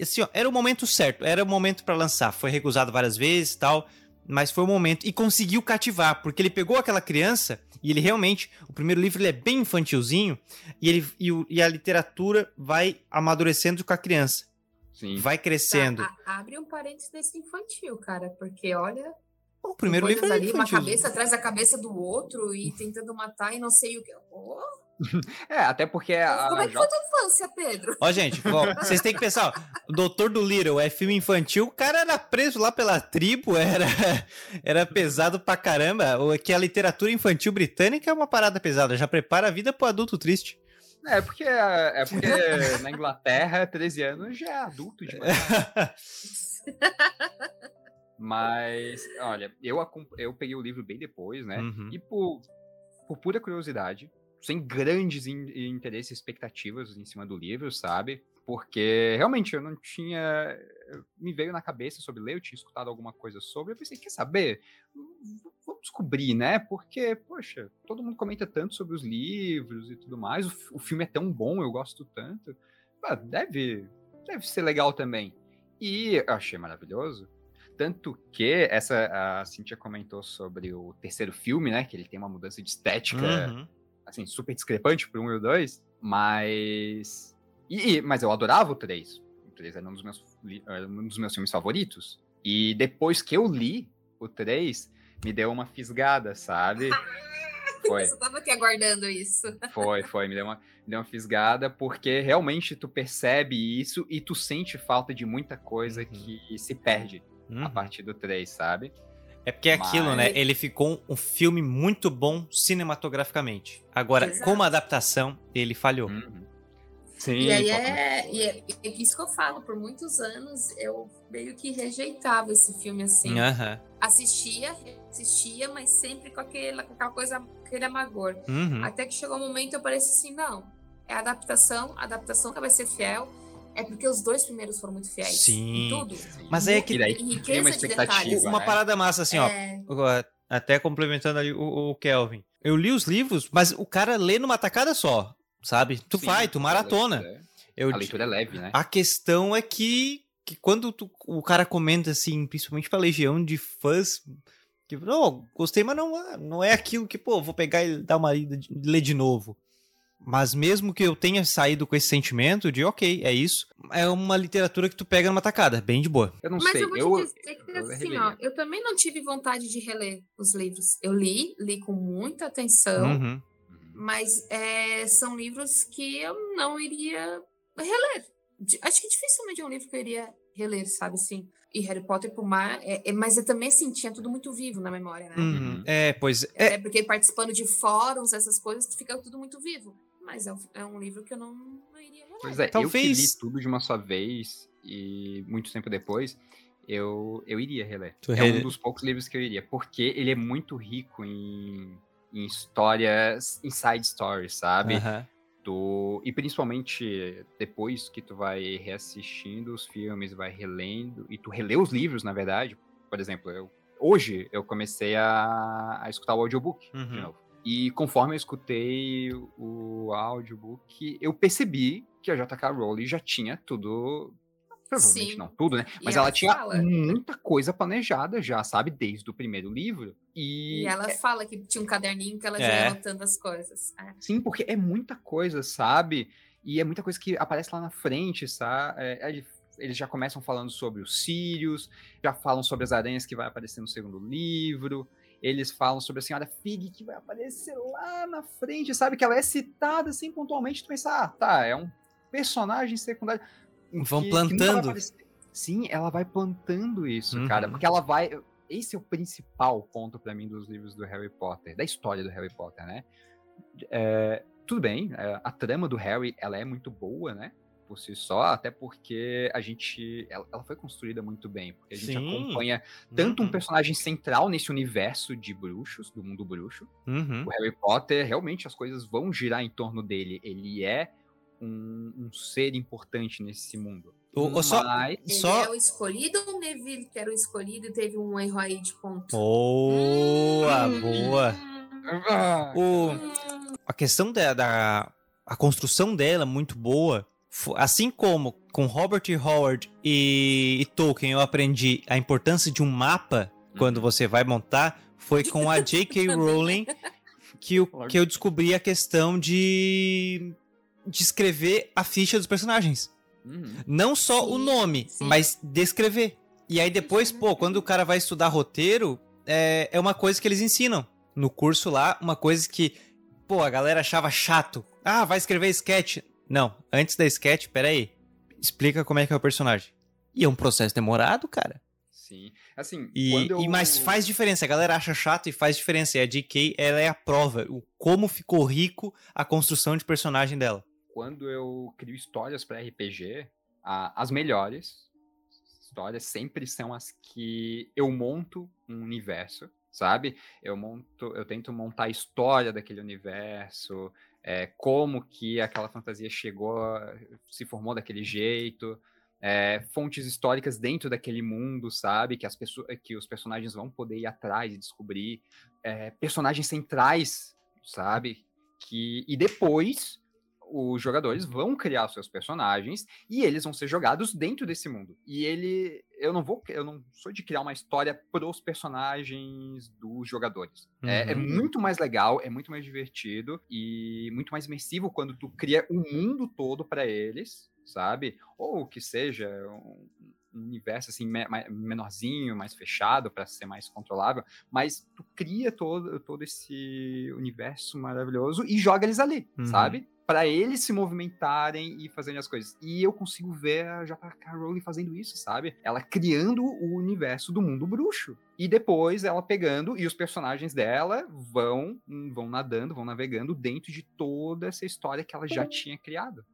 Assim, ó, era o momento certo. Era o momento pra lançar. Foi recusado várias vezes e tal. Mas foi o momento. E conseguiu cativar, porque ele pegou aquela criança e ele realmente. O primeiro livro ele é bem infantilzinho. E, ele, e, o- e a literatura vai amadurecendo com a criança. Sim. Vai crescendo. Tá, a- abre um parênteses desse infantil, cara, porque olha, o primeiro livro é ali, uma cabeça atrás da cabeça do outro e tentando matar e não sei o que. Oh, [LAUGHS] É, até porque a, como a é que J- foi tua infância, Pedro? Ó, gente, ó, [LAUGHS] vocês têm que pensar, ó, o Doutor do Little é filme infantil, o cara era preso lá pela tribo, era, era pesado pra caramba. Que a literatura infantil britânica é uma parada pesada, já prepara a vida pro adulto triste. É porque, é porque na Inglaterra, 13 anos já é adulto demais. [LAUGHS] Mas, olha, eu, eu peguei o livro bem depois, né? Uhum. E por, por pura curiosidade, sem grandes in- interesses e expectativas em cima do livro, sabe? Porque realmente eu não tinha. Me veio na cabeça sobre ler, eu tinha escutado alguma coisa sobre. Eu pensei, quer saber? Vamos descobrir, né? Porque, poxa, todo mundo comenta tanto sobre os livros e tudo mais. O, o filme é tão bom, eu gosto tanto. Ah, deve, deve ser legal também. E eu achei maravilhoso. Tanto que essa a Cintia comentou sobre o terceiro filme, né? Que ele tem uma mudança de estética, Uhum. assim, super discrepante pro 1 e o 2. Mas. E, mas eu adorava o 3. O 3 era um dos, meus, era um dos meus filmes favoritos. E depois que eu li o 3, me deu uma fisgada, sabe? [LAUGHS] Foi. Eu tava aqui aguardando isso. Foi, foi, me deu, uma, me deu uma fisgada, porque realmente tu percebe isso e tu sente falta de muita coisa Uhum. que se perde Uhum. a partir do 3, sabe? É porque é aquilo, né? Ele ficou um filme muito bom cinematograficamente. Agora, Exato. como adaptação, ele falhou. Uhum. Sim, E aí é, e é, é isso que eu falo, por muitos anos eu meio que rejeitava esse filme assim. Aham. Assistia, assistia, mas sempre com, aquele, com aquela coisa, aquele amargor. Uhum. Até que chegou um momento eu pareci assim, não, é adaptação, a adaptação que vai ser fiel, é porque os dois primeiros foram muito fiéis. Sim. Em tudo. Mas é que daí Em tem riqueza uma de expectativa, detalhes. Uma né? parada massa, assim, ó. É, Agora, Até complementando ali o, o Kelvin. Eu li os livros, mas o cara lê numa tacada só, sabe? Tu Sim, vai, tu maratona. A leitura, Eu, a leitura é leve, né? a questão é que, que quando tu- o cara comenta, assim, principalmente pra legião de fãs, que, oh, gostei, mas não, é- não é aquilo que, pô, vou pegar e dar uma lida, de- ler de novo. Mas mesmo que eu tenha saído com esse sentimento de, ok, é isso, é uma literatura que tu pega numa tacada, bem de boa. Eu não Mas sei, eu vou eu, te dizer que eu assim, ó, eu também não tive vontade de reler os livros. Eu li, li com muita atenção, Uhum. Mas é, são livros que eu não iria reler. Acho que dificilmente é um livro que eu iria reler, sabe assim? E Harry Potter pro mar, é, é, mas eu também assim, tinha tudo muito vivo na memória, né? Uhum. É, pois é. É porque participando de fóruns, essas coisas, fica tudo muito vivo. Mas é um, é um livro que eu não, não iria ler. Pois é, Talvez- eu que li tudo de uma só vez e muito tempo depois, eu, eu iria reler. Tu é rele- um dos poucos livros que eu iria, porque ele é muito rico em, em histórias, em side stories, sabe? Aham. Do, e principalmente depois que tu vai reassistindo os filmes, vai relendo, e tu relê os livros, na verdade. Por exemplo, eu, hoje eu comecei a, a escutar o audiobook de Uhum. novo. E conforme eu escutei o audiobook, eu percebi que a JK Rowling já tinha tudo. Provavelmente Sim. não tudo, né? Mas ela ela tinha fala. muita coisa planejada já, sabe? Desde o primeiro livro. E, E ela fala que tinha um caderninho que ela já É. ia anotando as coisas. É. Sim, porque é muita coisa, sabe? E é muita coisa que aparece lá na frente, sabe? É, é- eles já começam falando sobre os Sirius, já falam sobre as aranhas que vai aparecer no segundo livro. Eles falam sobre a senhora Fig que vai aparecer lá na frente, sabe? Que ela é citada assim pontualmente. Tu pensa, ah, tá, é um personagem secundário. Vão que- que plantando. aparecer. Sim, ela vai plantando isso, Uhum. cara. Porque ela vai. Esse é o principal ponto pra mim dos livros do Harry Potter, da história do Harry Potter, né? É, tudo bem, é, a trama do Harry ela é muito boa, né? Por si só, até porque a gente. Ela, ela foi construída muito bem. Porque a gente Sim. acompanha tanto um Uhum. personagem central nesse universo de bruxos, do mundo bruxo. Uhum. O Harry Potter, realmente as coisas vão girar em torno dele. Ele é um, um ser importante nesse mundo. O- o só- Mas- Ele Só- é o escolhido ou o Neville que era o escolhido e teve um erro aí de ponto? Boa, Hum. boa. Ah, O, Hum, a questão da, da a construção dela é muito boa. Assim como com Robert. Howard e, e Tolkien eu aprendi a importância de um mapa quando Uhum. você vai montar, foi com a J.K. [LAUGHS] Rowling que eu, que eu descobri a questão de, de escrever a ficha dos personagens. Uhum. Não só o Sim, nome, sim. mas descrever. E aí depois, pô, quando o cara vai estudar roteiro, é, é uma coisa que eles ensinam. No curso lá, uma coisa que, pô, a galera achava chato. Ah, vai escrever sketch. Não, antes da sketch, peraí. Explica como é que é o personagem. E é um processo demorado, cara. Sim. Assim, E, quando eu... e mas faz diferença. A galera acha chato e faz diferença. E a DK, ela é a prova. O como ficou rico a construção de personagem dela. quando eu crio histórias para RPG, a- as melhores histórias sempre são as que eu monto um universo, sabe? Eu monto, eu tento montar a história daquele universo, é, como que aquela fantasia chegou, se formou daquele jeito, é, fontes históricas dentro daquele mundo, sabe? Que as pessoas, que os personagens vão poder ir atrás e descobrir, é, personagens centrais, sabe? Que e depois os jogadores vão criar os seus personagens e eles vão ser jogados dentro desse mundo. E ele, eu não vou, eu não sou de criar uma história pros personagens dos jogadores. É, é Uhum. muito mais legal, é muito mais divertido e muito mais imersivo quando tu cria o mundo todo para eles, sabe? Ou que seja um um universo assim me- menorzinho, mais fechado para ser mais controlável, mas tu cria todo todo esse universo maravilhoso e joga eles ali, Uhum. sabe? Para eles se movimentarem e fazerem as coisas. E eu consigo ver a J.K. Rowling fazendo isso, sabe? Ela criando o universo do mundo bruxo. E depois ela pegando e os personagens dela vão vão nadando, vão navegando dentro de toda essa história que ela já tinha criado.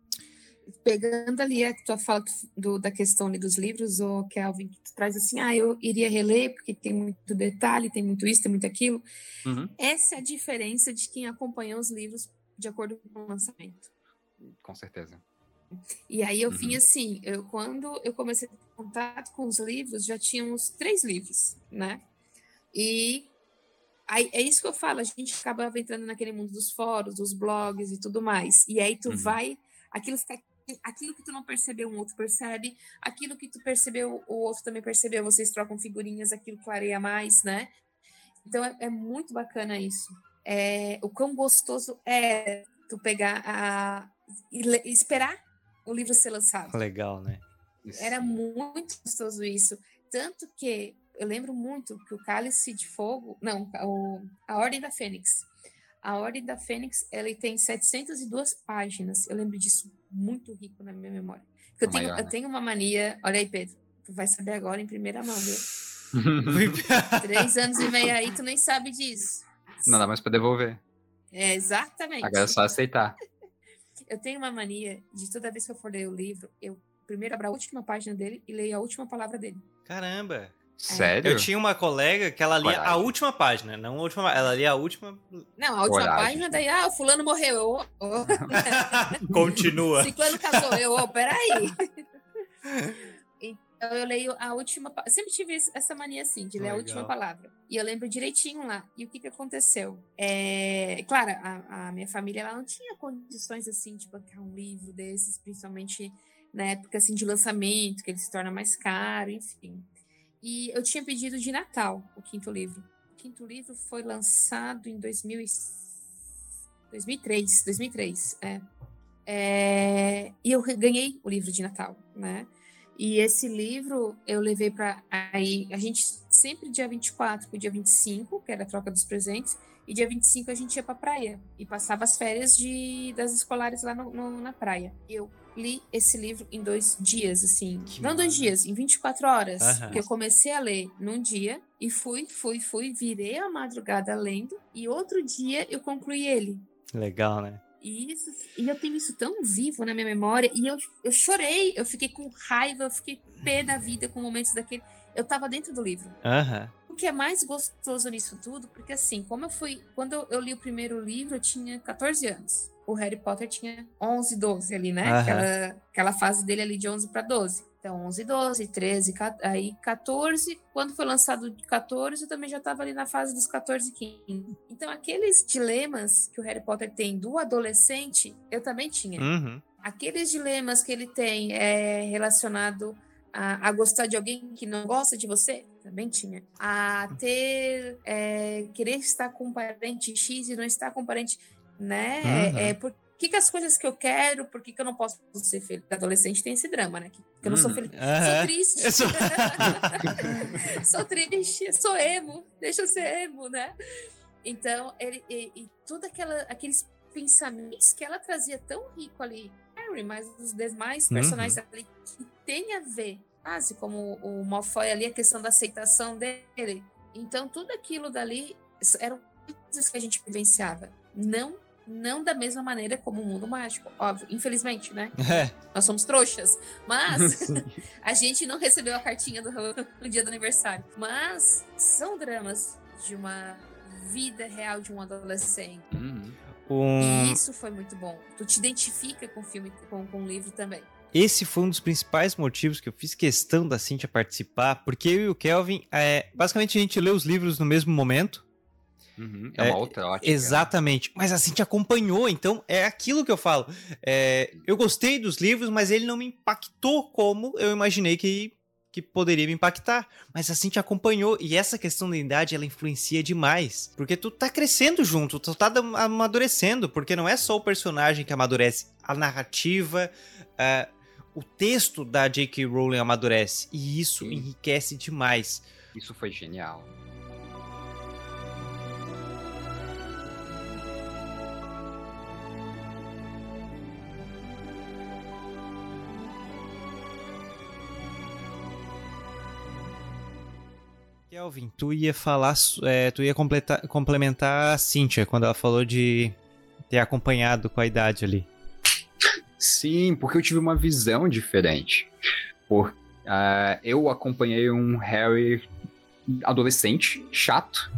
Pegando ali a tua fala do- da questão dos livros, o Kelvin, que tu traz assim, ah, eu iria reler porque tem muito detalhe, tem muito isso, tem muito aquilo. Uhum, Essa é a diferença de quem acompanha os livros de acordo com o lançamento. com certeza. E aí eu Uhum. vim assim, eu, quando eu comecei a ter contato com os livros, já tínhamos três livros, né? E aí, é isso que eu falo, a gente acaba entrando naquele mundo dos fóruns, dos blogs e tudo mais. E aí tu Uhum. vai, aquilo fica aquilo que tu não percebeu, um outro percebe, aquilo que tu percebeu, o outro também percebeu, vocês trocam figurinhas, aquilo clareia mais, né? Então é, é muito bacana isso. É, o quão gostoso é tu pegar a e le- esperar o livro ser lançado. Legal, né? Era muito gostoso isso. Tanto que eu lembro muito que o Cálice de Fogo, não, o, a Ordem da Fênix. A Ordem da Fênix, ela tem 702 páginas. Eu lembro disso muito rico na minha memória. Porque Eu tenho, maior, eu né? tenho uma mania, olha aí, Pedro, vai saber agora em primeira mão, viu? [LAUGHS] Três anos e meio aí, tu nem sabe disso. Não dá mais pra devolver. É, exatamente. Agora é só aceitar. [LAUGHS] Eu tenho uma mania de toda vez que eu for ler o livro, eu primeiro abro a última página dele e leio a última palavra dele. Caramba. Sério? Eu tinha uma colega que ela lia Coragem. a última página, não a última, ela lia a última. Não, a última Coragem. página, daí, ah, o fulano morreu. Eu, ô, ô. [LAUGHS] Continua. [LAUGHS] Ciclano casou. Eu, ô, peraí. Então eu leio a última. Sempre tive essa mania assim, de ler a Legal. última palavra. E eu lembro direitinho lá. E o que que aconteceu? É, claro, a, a minha família ela não tinha condições assim de bancar um livro desses, principalmente na época assim de lançamento, que ele se torna mais caro, enfim. E eu tinha pedido de Natal o quinto livro. O quinto livro foi lançado em 2000 e- 2003, 2003, é. É, e eu ganhei o livro de Natal, né? E esse livro eu levei para aí, a gente sempre dia 24 pro dia 25, que era a troca dos presentes, e dia 25 a gente ia pra praia e passava as férias de, das escolares lá no- no- na praia. Eu li esse livro em dois dias, assim. Que não dois dias, em 24 horas. Aham. Que eu comecei a ler num dia e fui, fui, fui, virei a madrugada lendo, e outro dia eu concluí ele. Legal, né? E, isso, e eu tenho isso tão vivo na minha memória. E eu, eu chorei, eu fiquei com raiva, eu fiquei pé da vida com momentos daquele. Eu tava dentro do livro. Aham. O que é mais gostoso nisso tudo, porque assim, como eu fui. Quando eu, eu li o primeiro livro, eu tinha 14 anos. O Harry Potter tinha 11, 12 ali, né? Aham. Aquela, aquela fase dele ali de 11 para 12. Então, 11, 12, 13, ca- aí 14. Quando foi lançado de 14, eu também já estava ali na fase dos 14, 15. Então, aqueles dilemas que o Harry Potter tem do adolescente, eu também tinha Uhum. aqueles dilemas que ele tem é relacionado a, a gostar de alguém que não gosta de você, também tinha. A ter, é, querer estar com um parente X e não estar com um parente, né? Uhum. É, por que, que as coisas que eu quero, por que, que eu não posso ser feliz? Adolescente tem esse drama, né? Que, que eu não sou Uhum. feliz. Sou Aham. triste. Sou- [LAUGHS] sou triste, sou emo, deixa eu ser emo, né? Então, ele, e, e tudo aquela, aqueles pensamentos que ela trazia tão rico ali, Harry, mas os demais Uhum. personagens ali que tem a ver, quase como o Malfoy ali, a questão da aceitação dele. Então, tudo aquilo dali eram coisas que a gente vivenciava. Não não da mesma maneira como o mundo mágico, óbvio, infelizmente, né? [LAUGHS] É. Nós somos trouxas, mas [LAUGHS] [LAUGHS] a gente não recebeu a cartinha do, no dia do aniversário. Mas são dramas de uma vida real de um adolescente. Uhum. Um- E isso foi muito bom. Tu te identifica com o filme, com, com o livro também. Esse foi um dos principais motivos que eu fiz questão da Cintia participar, porque eu e o Kelvin, é, basicamente a gente lê os livros no mesmo momento. Uhum. É, É, uma outra ótica. Exatamente. Mas a Cintia acompanhou, então é aquilo que eu falo. É, eu gostei dos livros, mas ele não me impactou como eu imaginei que, que poderia me impactar. Mas a Cintia acompanhou, e essa questão da idade, ela influencia demais. Porque tu tá crescendo junto, tu tá am- amadurecendo, porque não é só o personagem que amadurece, a narrativa, é, o texto da J.K. Rowling amadurece. E isso Sim. enriquece demais. Isso foi genial. Kelvin, tu ia falar, é, tu ia completar- complementar a Cíntia quando ela falou de ter acompanhado com a idade ali. Sim, porque eu tive uma visão diferente. Por, ah, eu acompanhei um Harry adolescente, chato.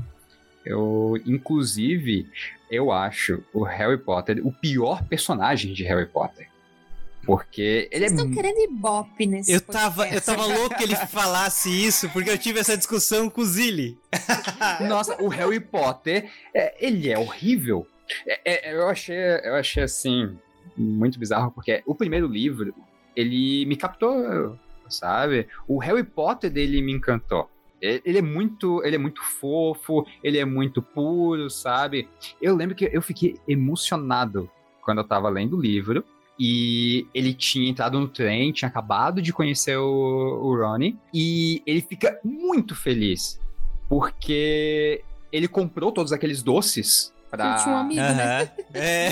Eu, inclusive, eu acho o Harry Potter o pior personagem de Harry Potter. Porque ele é Vocês estão mu- querendo ibope nesse Eu tava, eu tava louco que ele falasse isso, porque eu tive essa discussão com o Zilli. [LAUGHS] Nossa, o Harry Potter, é, ele é horrível. É, é, eu, achei, eu achei assim, muito bizarro, porque o primeiro livro, ele me captou, sabe? O Harry Potter dele me encantou. Ele é muito, ele é muito fofo, ele é muito puro, sabe? Eu lembro que eu fiquei emocionado quando eu tava lendo o livro. E ele tinha entrado no trem, tinha acabado de conhecer o, o Ronnie. E ele fica muito feliz porque ele comprou todos aqueles doces Pra... Ele tinha um amigo, né? Aham. [LAUGHS] É.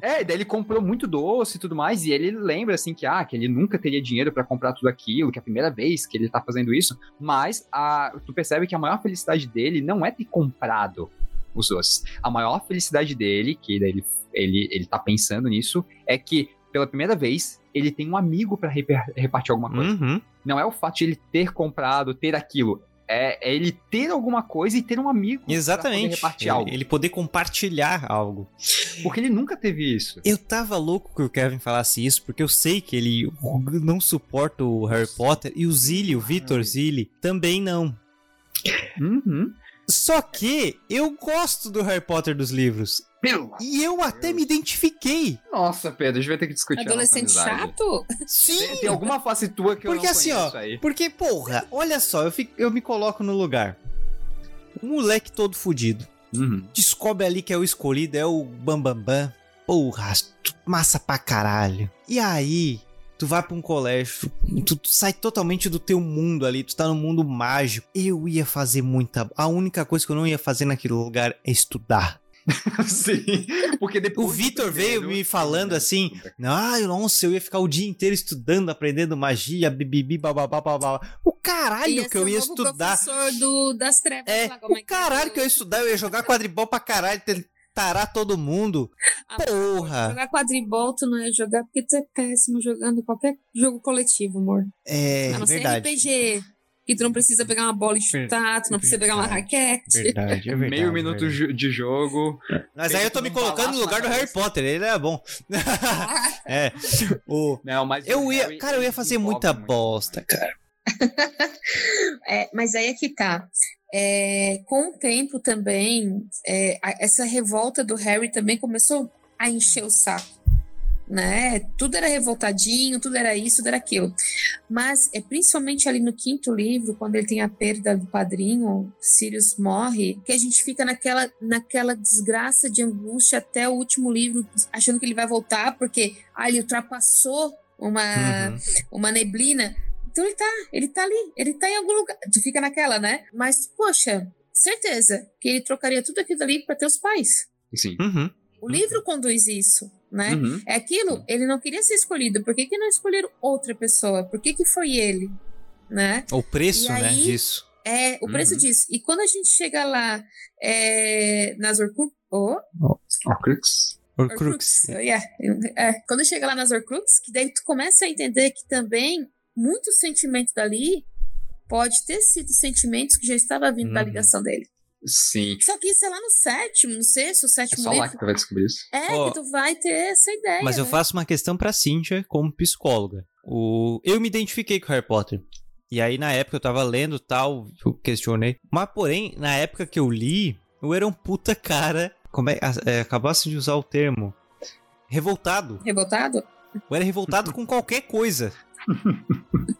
É, daí ele comprou muito doce e tudo mais, e ele lembra, assim, que, ah, que ele nunca teria dinheiro pra comprar tudo aquilo, que é a primeira vez que ele tá fazendo isso, mas a, tu percebe que a maior felicidade dele não é ter comprado os doces. A maior felicidade dele, que ele, ele, ele tá pensando nisso, é que, pela primeira vez, ele tem um amigo pra reper- repartir alguma coisa. Uhum. Não é o fato de ele ter comprado, ter aquilo. É, é ele ter alguma coisa e ter um amigo Exatamente. repartir Ele, algo. ele poder compartilhar algo. Porque ele nunca teve isso. Eu tava louco que o Kevin falasse isso, porque eu sei que ele não suporta o Harry Potter e o Zilli, o Vitor Zilli, também não. Uhum. Só que eu gosto do Harry Potter dos livros. Pelo E eu até me identifiquei. Nossa, Pedro, a gente vai ter que discutir Adolescente chato? Sim! Tem, tem alguma face tua que eu Porque não assim, conheço ó, aí. Porque, porra, olha só, eu, fico- eu me coloco no lugar. Um moleque todo fudido. Uhum. Descobre ali que é o escolhido, é o Bambambam. Bam, bam. Porra, massa pra caralho. E aí, tu vai pra um colégio, tu, tu sai totalmente do teu mundo ali, tu tá no mundo mágico. Eu ia fazer muita. A única coisa que eu não ia fazer naquele lugar é estudar. [LAUGHS] Sim, porque depois... O Vitor veio me falando assim, Ai, nossa, eu ia ficar o dia inteiro estudando, aprendendo magia, bibibi, bababá, babá. O caralho Ia que eu ia estudar. professor do, das trevas É, lá, como o é que caralho é? que eu ia estudar, eu ia jogar quadribol pra caralho, tarar todo mundo. Ah, Porra! Jogar quadribol, tu não ia jogar porque tu é péssimo jogando qualquer jogo coletivo, amor. É, a não ser verdade. RPG. Que tu não precisa pegar uma bola e chutar, tu não precisa pegar uma raquete. Verdade, é verdade. Meio minuto verdade. de jogo. Mas aí eu tô me colocando no lugar do Harry. Potter, ele é bom. [LAUGHS] [LAUGHS] é. O... Não, mas Eu ia, cara, eu ia fazer muita bosta, cara. [LAUGHS] É, mas aí é que tá. É, com o tempo também, é, essa revolta do Harry também começou a encher o saco. Né? Tudo era revoltadinho, tudo era isso, tudo era aquilo. Mas é principalmente ali no quinto livro, quando ele tem a perda do padrinho, Sirius morre, que a gente fica naquela, naquela desgraça de angústia até o último livro, achando que ele vai voltar, porque ah, ele ultrapassou uma, Uhum. uma neblina. Então ele tá, ele tá ali, ele tá em algum lugar. Tu fica naquela, né? Mas, poxa, certeza que ele trocaria tudo aquilo ali para teus pais. Sim. Uhum. O livro conduz isso, né? Uhum. É aquilo, ele não queria ser escolhido. Por que, que não escolheram outra pessoa? Por que, que foi ele? Né? O preço, né, aí- disso. É o preço Uhum. disso. E quando a gente chega lá é, nas Orcrux, oh, Horcrux. Horcrux. Horcrux, yeah. É, quando chega lá nas Horcrux, que daí tu começa a entender que também muitos sentimentos dali pode ter sido sentimentos que já estava vindo da Uhum. ligação dele. Sim. Só que isso é lá no sétimo, no sexto, É sétimo só lá que livro. tu vai descobrir isso. É, Ó, que tu vai ter essa ideia. Mas eu né? faço uma questão pra Cynthia como psicóloga. O... Eu me identifiquei com Harry Potter. E aí, na época, eu tava lendo tal, eu questionei. Mas, porém, na época que eu li, eu era um puta cara. Como é, é acabasse de usar o termo. Revoltado. Revoltado? Eu era revoltado com qualquer coisa. [LAUGHS]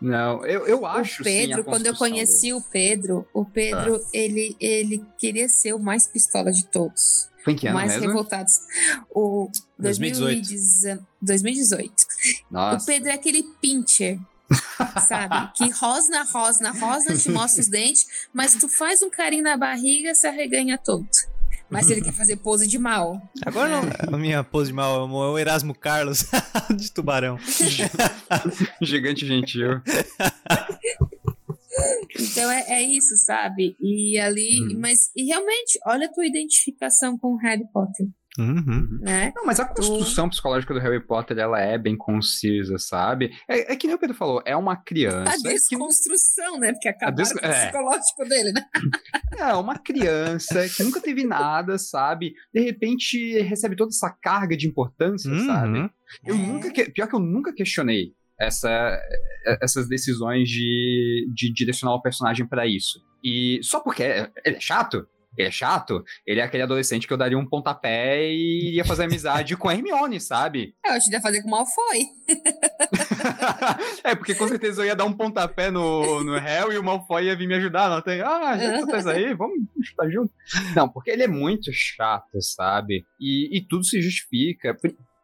Não, eu, eu acho o sim, a Pedro, quando eu conheci do- o Pedro, o Pedro, ele, ele queria ser o mais pistola de todos. Foi em que ano mais mesmo? revoltados. O 2018. 2018. 2018. Nossa. O Pedro é aquele pincher, sabe? [LAUGHS] Que rosna, rosna, rosna, te mostra os dentes, mas tu faz um carinho na barriga, se arreganha todo. Mas ele quer fazer pose de mal. Agora não, a minha pose de mal é o Erasmo Carlos [LAUGHS] de tubarão. [LAUGHS] Gigante gentil. Então é, é isso, sabe? E ali, Uhum. mas e realmente, olha a tua identificação com o Harry Potter, Uhum. né? Não, mas a construção psicológica do Harry Potter, ela é bem concisa, sabe? É, é que nem o Pedro falou, é uma criança A que desconstrução, né? Porque acabaram des- com o é. psicológico dele, né? [LAUGHS] é uma criança que nunca teve nada, sabe? De repente recebe toda essa carga de importância, sabe? Uhum. Eu É. nunca, que- pior que eu nunca questionei essa, essas decisões de, de direcionar o personagem pra isso. E só porque ele é chato, ele é chato, ele é aquele adolescente que eu daria um pontapé e iria fazer amizade com a Hermione, sabe? É, eu te ia fazer com Malfoy. [LAUGHS] é, porque com certeza eu ia dar um pontapé no, no Harry e o Malfoy ia vir me ajudar. Não tem, ah, já que tu tá aí, vamos chutar junto. Não, porque ele é muito chato, sabe? E, e tudo se justifica.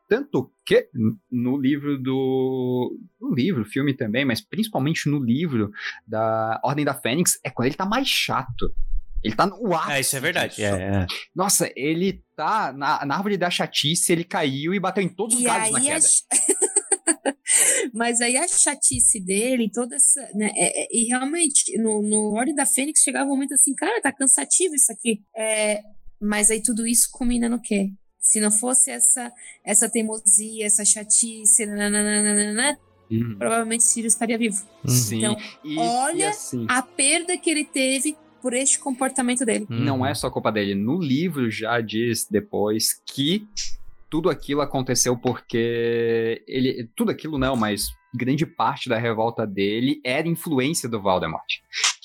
Tanto que no livro do. No livro, filme também, mas principalmente no livro da Ordem da Fênix, é quando ele tá mais chato. Ele tá no ápice. É, isso é verdade. É, é. Nossa, ele tá na, na árvore da chatice, ele caiu e bateu em todos os E galhos na a queda. ch- [LAUGHS] Mas aí a chatice dele, toda essa. Né, é- é- e realmente, no, no Ordem da Fênix chegava um momento assim, cara, tá cansativo isso aqui. É, mas aí tudo isso culmina no quê? Se não fosse essa, essa teimosia, essa chatice, nananana, Uhum. provavelmente Sirius estaria vivo. Sim. Então, e, e olha assim, A perda que ele teve por este comportamento dele. não Uhum. é só culpa dele. No livro já diz depois que tudo aquilo aconteceu porque ele. Tudo aquilo não, mas grande parte da revolta dele era influência do Voldemort.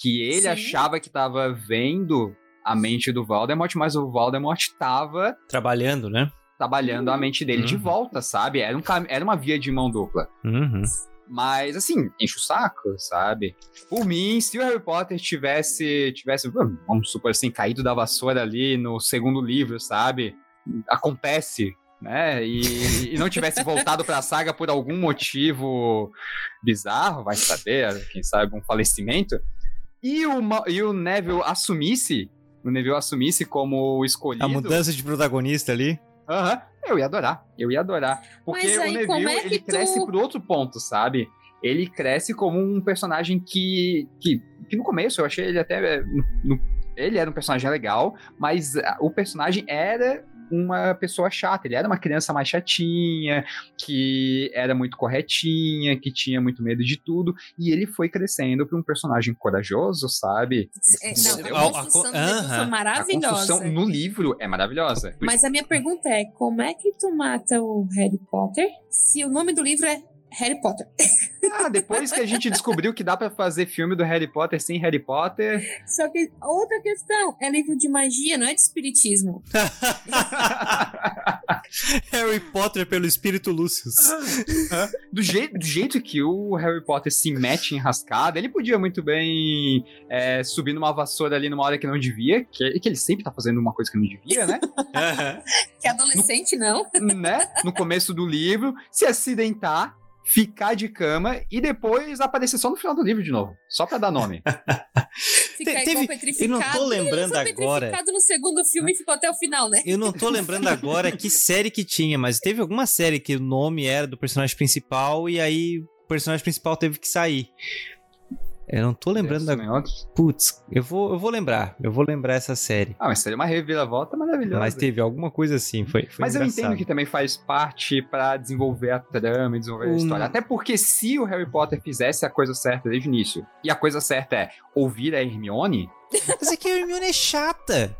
Que ele Sim. achava que estava vendo a mente do Voldemort, mas o Voldemort estava Trabalhando, né? trabalhando a mente dele de Uhum. volta, sabe? Era, um, era uma via de mão dupla. Uhum. Mas, assim, enche o saco, sabe? Por mim, se o Harry Potter tivesse, tivesse, vamos supor assim, caído da vassoura ali no segundo livro, sabe? Acontece, né? E, e não tivesse [LAUGHS] voltado pra saga por algum motivo bizarro, vai saber, quem sabe um falecimento, e o, e o Neville assumisse, o Neville assumisse como o escolhido... A mudança de protagonista ali. Aham, eu ia adorar. Eu ia adorar. Porque Mas o aí, Neville, é ele tu- cresce por outro ponto, sabe? Ele cresce como um personagem que, que, que no começo eu achei ele até. eh, no- no- ele era um personagem legal, mas ah, o personagem era uma pessoa chata. Ele era uma criança mais chatinha, que era muito corretinha, que tinha muito medo de tudo. E ele foi crescendo para um personagem corajoso, sabe? É, não, desenvolveu. a a- construção a- do Neville aham. foi A maravilhosa. construção no livro é maravilhosa. Mas a minha pergunta é: como é que tu mata o Harry Potter se o nome do livro é Harry Potter? [LAUGHS] Ah, depois que a gente descobriu que dá pra fazer filme do Harry Potter sem Harry Potter. Só que outra questão: é livro de magia, não é de espiritismo. [LAUGHS] Harry Potter pelo espírito Lucius. do, jeito, do jeito que o Harry Potter se mete em rascada, ele podia muito bem é, subir numa vassoura ali numa hora que não devia, que, que ele sempre tá fazendo uma coisa que não devia, né? [LAUGHS] Que adolescente, não. né? No começo do livro, se acidentar, ficar de cama e depois aparecer só no final do livro de novo. Só pra dar nome. [LAUGHS] Ficar teve- petrificado. eu não tô lembrando ele foi agora. petrificado no segundo filme e ficou até o final, né? Eu não tô [LAUGHS] lembrando agora que série que tinha, mas teve alguma série que o nome era do personagem principal e aí o personagem principal teve que sair. Eu não tô lembrando da. Putz, eu vou, eu vou lembrar. Eu vou lembrar essa série. Ah, mas seria uma reviravolta maravilhosa. Mas teve alguma coisa assim. Foi, foi Mas eu engraçado. entendo que também faz parte pra desenvolver a trama e desenvolver a Hum. história. Até porque se o Harry Potter fizesse a coisa certa desde o início, e a coisa certa é ouvir a Hermione, Mas é que a Hermione é chata.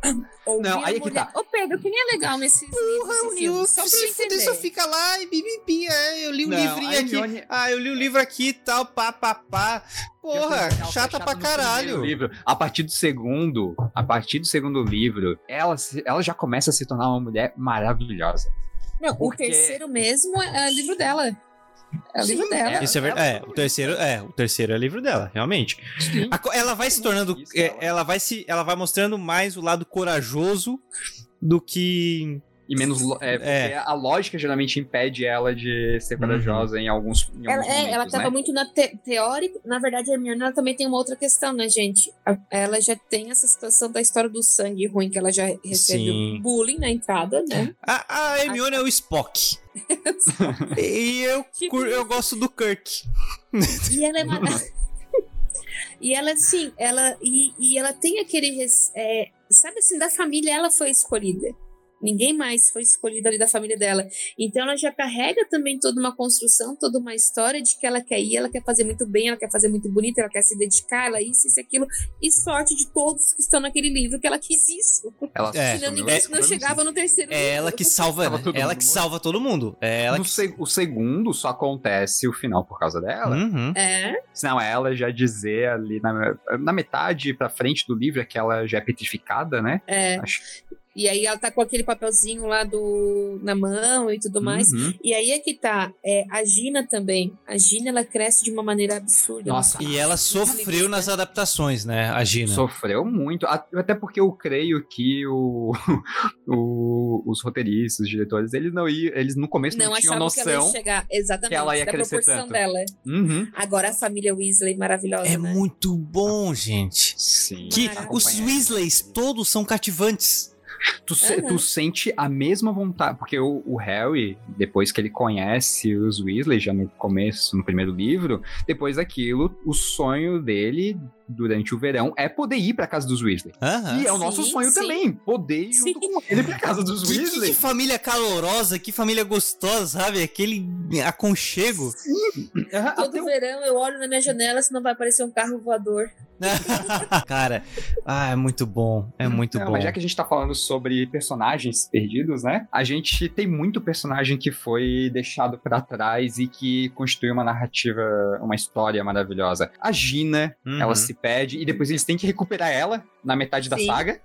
Ouvir Não, aí é que mulher- tá. Ô, Pedro, que nem é legal nesses livros e filmes, só pra eu entender. fica lá e bibibi. É, eu li um Não, livrinho a aqui. Hermione- Ah, eu li o livro aqui e tal, pá, pá, pá. Porra, Ela foi chata pra caralho. Livro. A partir do segundo, a partir do segundo livro, ela, se- ela já começa a se tornar uma mulher maravilhosa. Não, Porque- o terceiro mesmo é, é o livro dela. É o livro dela. é. Isso é verdade. É, o terceiro, é, o terceiro é livro dela, realmente. A ela vai se tornando, é, ela- ela vai se, ela vai mostrando mais o lado corajoso do que E menos. É, É. a lógica geralmente impede ela de ser corajosa em alguns. Em Ela, alguns é, ela tava né? muito na te teórica. Na verdade, a Hermione ela também tem uma outra questão, né, gente? A- Ela já tem essa situação da história do sangue ruim, que ela já recebe Sim. bullying na entrada, né? a, a Hermione é o Spock. [LAUGHS] e eu eu gosto do Kirk. E ela é [LAUGHS] [LAUGHS] E ela, assim, ela, e, e ela tem aquele. é, sabe assim, da família ela foi escolhida. Ninguém mais foi escolhido ali da família dela. Então ela já carrega também toda uma construção, toda uma história de que ela quer ir, ela quer fazer muito bem, ela quer fazer muito bonito, ela quer se dedicar, ela isso, isso, aquilo. E sorte de todos que estão naquele livro que ela quis isso. Ela É. Senão ninguém esse não chegava no terceiro É ela que salva, todo ela mundo. que salva todo mundo. É ela No que seg- o segundo só acontece o final por causa dela. Uhum. É, Senão ela já dizer ali na, na metade pra frente do livro é que ela já é petrificada, né? é. Acho- E aí ela tá com aquele papelzinho lá do na mão e tudo mais. Uhum. E aí é que tá, é, a Gina também. A Gina, ela cresce de uma maneira absurda. Nossa, E ela sofreu nas adaptações, né, a Gina? Sofreu muito, até porque eu creio que o, [LAUGHS] o- os roteiristas, os diretores, eles não iam, eles no começo não, Não tinham achavam que ela ia noção. chegar. Exatamente. que ela ia da crescer proporção tanto. dela. Uhum. Agora a família Weasley maravilhosa, É né? muito bom, gente. Sim. Que os Weasleys todos são cativantes. Tu, Aham. tu sente a mesma vontade, porque o, o Harry, depois que ele conhece os Weasley, já no começo, no primeiro livro, depois daquilo, o sonho dele durante o verão é poder ir pra casa dos Weasley. E é o nosso Sim, sonho sim. também, poder ir junto Sim. com ele pra casa dos Que, que- Weasley. que família calorosa, que família gostosa, sabe? Aquele aconchego. Aham, Todo o- verão eu olho na minha janela se não vai aparecer um carro voador. [LAUGHS] Cara, ah, é muito bom. É muito Não, bom. Mas já que a gente tá falando sobre personagens perdidos, né? A gente tem muito personagem que foi deixado pra trás e que constitui uma narrativa, uma história maravilhosa. A Gina, Uhum. ela se perde e depois eles têm que recuperar ela na metade da Sim. saga.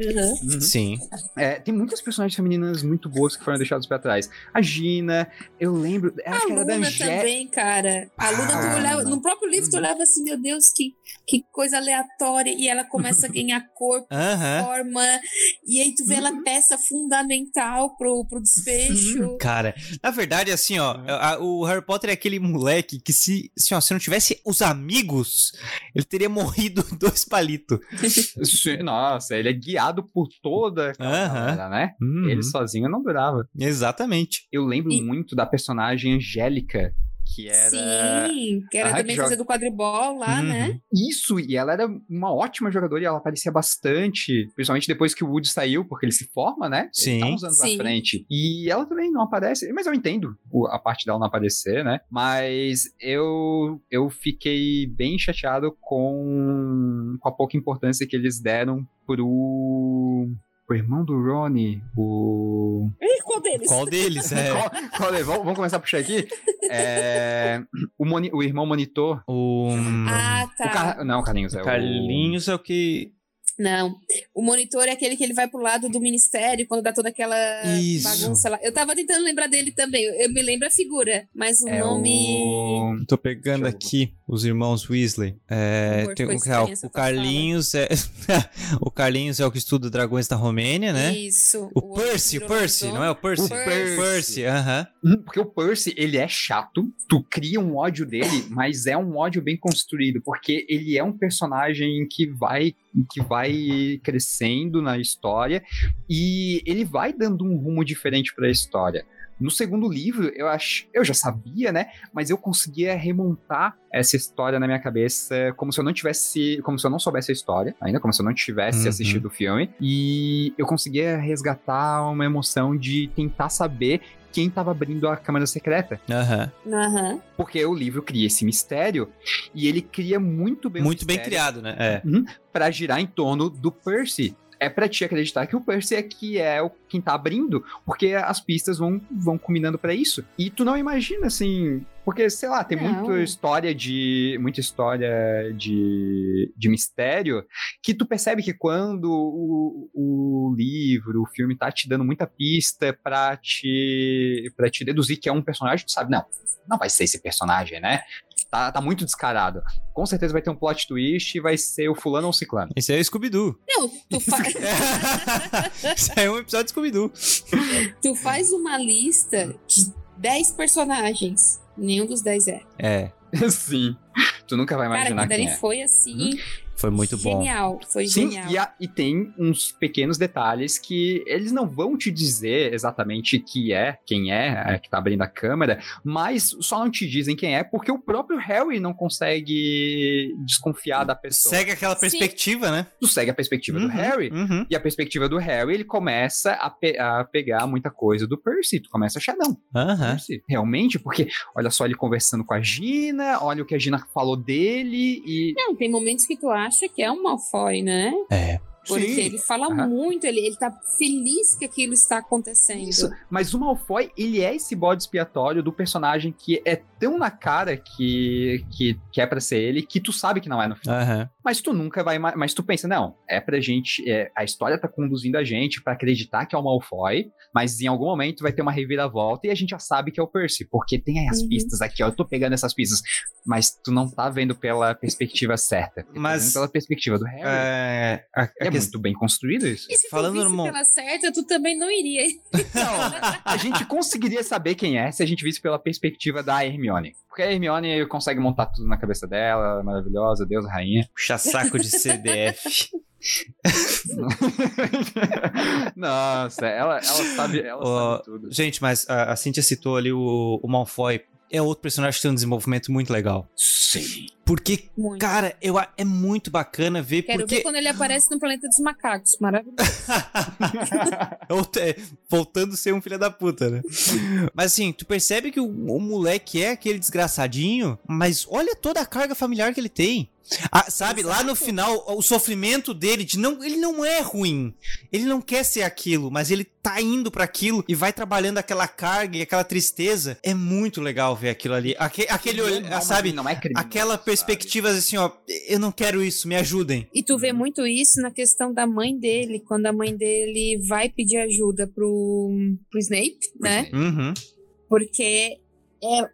Uhum. Sim. É, tem muitas personagens femininas muito boas que foram deixadas pra trás. A Gina, eu lembro, acho A que era da Luna Angélica. também, cara. A Luna, Ah, tu olhava, no próprio livro, tu Uhum. olhava assim, meu Deus, que, que coisa aleatória. E ela começa a ganhar corpo, [LAUGHS] Aham. forma. E aí tu vê Uhum. ela peça fundamental pro, pro desfecho. Cara, na verdade, assim, ó, a- o Harry Potter é aquele moleque que se, assim, ó, se não tivesse os amigos, ele teria [LAUGHS] morrido dois palitos. Nossa, ele é guiado por toda aquela galera, né? Uhum. Ele sozinho não durava. Exatamente. Eu lembro E- muito da personagem Angélica, que era. Sim, que era Aham, que também joga- fazer do quadribol lá, Uhum. né? Isso, e ela era uma ótima jogadora e ela aparecia bastante, principalmente depois que o Woody saiu, porque ele se forma, né? Sim. Ele tá uns anos Sim. à frente. E ela também não aparece, mas eu entendo a parte dela não aparecer, né? Mas eu, eu fiquei bem chateado com, com a pouca importância que eles deram pro. O irmão do Ronnie, o. E qual deles? Qual deles? [LAUGHS] É. Qual- qual é? Vamos, vamos começar a puxar aqui? [LAUGHS] É, o, moni- o irmão monitor. O, Ah, tá. O Car... Não, Carlinhos, é o. Carlinhos é o que. Não. O monitor é aquele que ele vai pro lado do ministério quando dá toda aquela Isso. bagunça lá. Eu tava tentando lembrar dele também. Eu, me lembro a figura, mas o É nome. o... Tô pegando aqui os irmãos Weasley. É, Amor, tem o, essa o Carlinhos é [LAUGHS] o Carlinhos é o que estuda dragões da Romênia, né? Isso. O outro Percy, o Percy, não é o Percy? O Percy. Percy, aham. Hum, Porque o Percy, ele é chato, tu cria um ódio dele, mas é um ódio bem construído, porque ele é um personagem que vai que vai crescendo na história e ele vai dando um rumo diferente para a história. No segundo livro, eu acho, eu já sabia, né? Mas eu conseguia remontar essa história na minha cabeça como se eu não tivesse, como se eu não soubesse a história, ainda como se eu não tivesse Uhum. assistido o filme, e eu conseguia resgatar uma emoção de tentar saber quem estava abrindo a câmara secreta. Aham. Aham. Porque o livro cria esse mistério e ele cria muito bem o Muito bem criado, né? É. pra girar em torno do Percy. É pra te acreditar que o Percy é que é o quem tá abrindo, porque as pistas vão, vão combinando pra isso. E tu não imagina assim, porque sei lá, tem Não. muita história de muita história de, de mistério que tu percebe que quando o, o livro, o filme tá te dando muita pista pra te para te deduzir que é um personagem, tu sabe, não, não vai ser esse personagem, né? Tá, tá muito descarado. Com certeza vai ter um plot twist e vai ser o fulano ou o ciclano. Esse é o Scooby-Doo. Não, tu, fa- [LAUGHS] Isso aí é um episódio de Scooby-Doo. [LAUGHS] tu faz uma lista de 10 personagens. Nenhum dos 10 é. É, [LAUGHS] Sim. Tu nunca vai Cara, imaginar quando quem ele é. foi assim. Foi muito bom. genial. Foi Sim, genial. e, a- e tem uns pequenos detalhes que eles não vão te dizer exatamente que é, quem é, é que tá abrindo a câmera, mas só não te dizem quem é porque o próprio Harry não consegue desconfiar da pessoa. Segue aquela Sim. perspectiva, né? Tu segue a perspectiva do Uhum, Harry. uhum. E a perspectiva do Harry, ele começa a, pe- a pegar muita coisa do Percy. Tu começa a achar, não, Aham. Percy, realmente, porque olha só ele conversando com a Gina, olha o que a Gina falou dele e Não, tem momentos que tu acha que é um Malfoy, né? É. Porque Sim. ele fala Aham. muito, ele, ele tá feliz que aquilo está acontecendo. Isso. Mas o Malfoy, ele é esse bode expiatório do personagem que é tão na cara que, que, que é pra ser ele, que tu sabe que não é no final. Aham. Mas tu nunca vai. ma- Mas tu pensa, não, é pra gente. é, a história tá conduzindo a gente pra acreditar que é o Malfoy, mas em algum momento vai ter uma reviravolta e a gente já sabe que é o Percy, porque tem aí as Uhum. pistas aqui, ó. Eu tô pegando essas pistas, mas tu não tá vendo pela perspectiva certa. Tá Mas- vendo pela perspectiva do Harry. É, a É, questão- muito bem construído isso. E se Falando tu no visse mon- pela certa, tu também não iria. Não, a gente conseguiria saber quem é se a gente visse pela perspectiva da Hermione. Porque a Hermione consegue montar tudo na cabeça dela, ela é maravilhosa, Deus, rainha. Puxa saco de CDF. [LAUGHS] Nossa, ela, ela sabe, ela Ó, sabe tudo. Gente, mas a, a Cintia citou ali o, o Malfoy. É outro personagem que tem um desenvolvimento muito legal. Sim. Porque, Muito. cara, eu, é muito bacana ver Quero porque... ver quando ele aparece no planeta dos macacos. Maravilhoso. [LAUGHS] É, Voltando a ser um filho da puta, né? Mas assim, tu percebe que o, o moleque é aquele desgraçadinho, mas olha toda a carga familiar que ele tem. Ah, sabe, lá no Exato. final, o sofrimento dele de não. Ele não é ruim. Ele não quer ser aquilo, mas ele tá indo pra aquilo e vai trabalhando aquela carga e aquela tristeza. É muito legal ver aquilo ali. Aque- aquele, Não, sabe, não é criminoso, aquela sabe? perspectiva assim, ó. Eu não quero isso, me ajudem. E tu Uhum. vê muito isso na questão da mãe dele, quando a mãe dele vai pedir ajuda pro, pro Snape, né? Uhum. Porque é,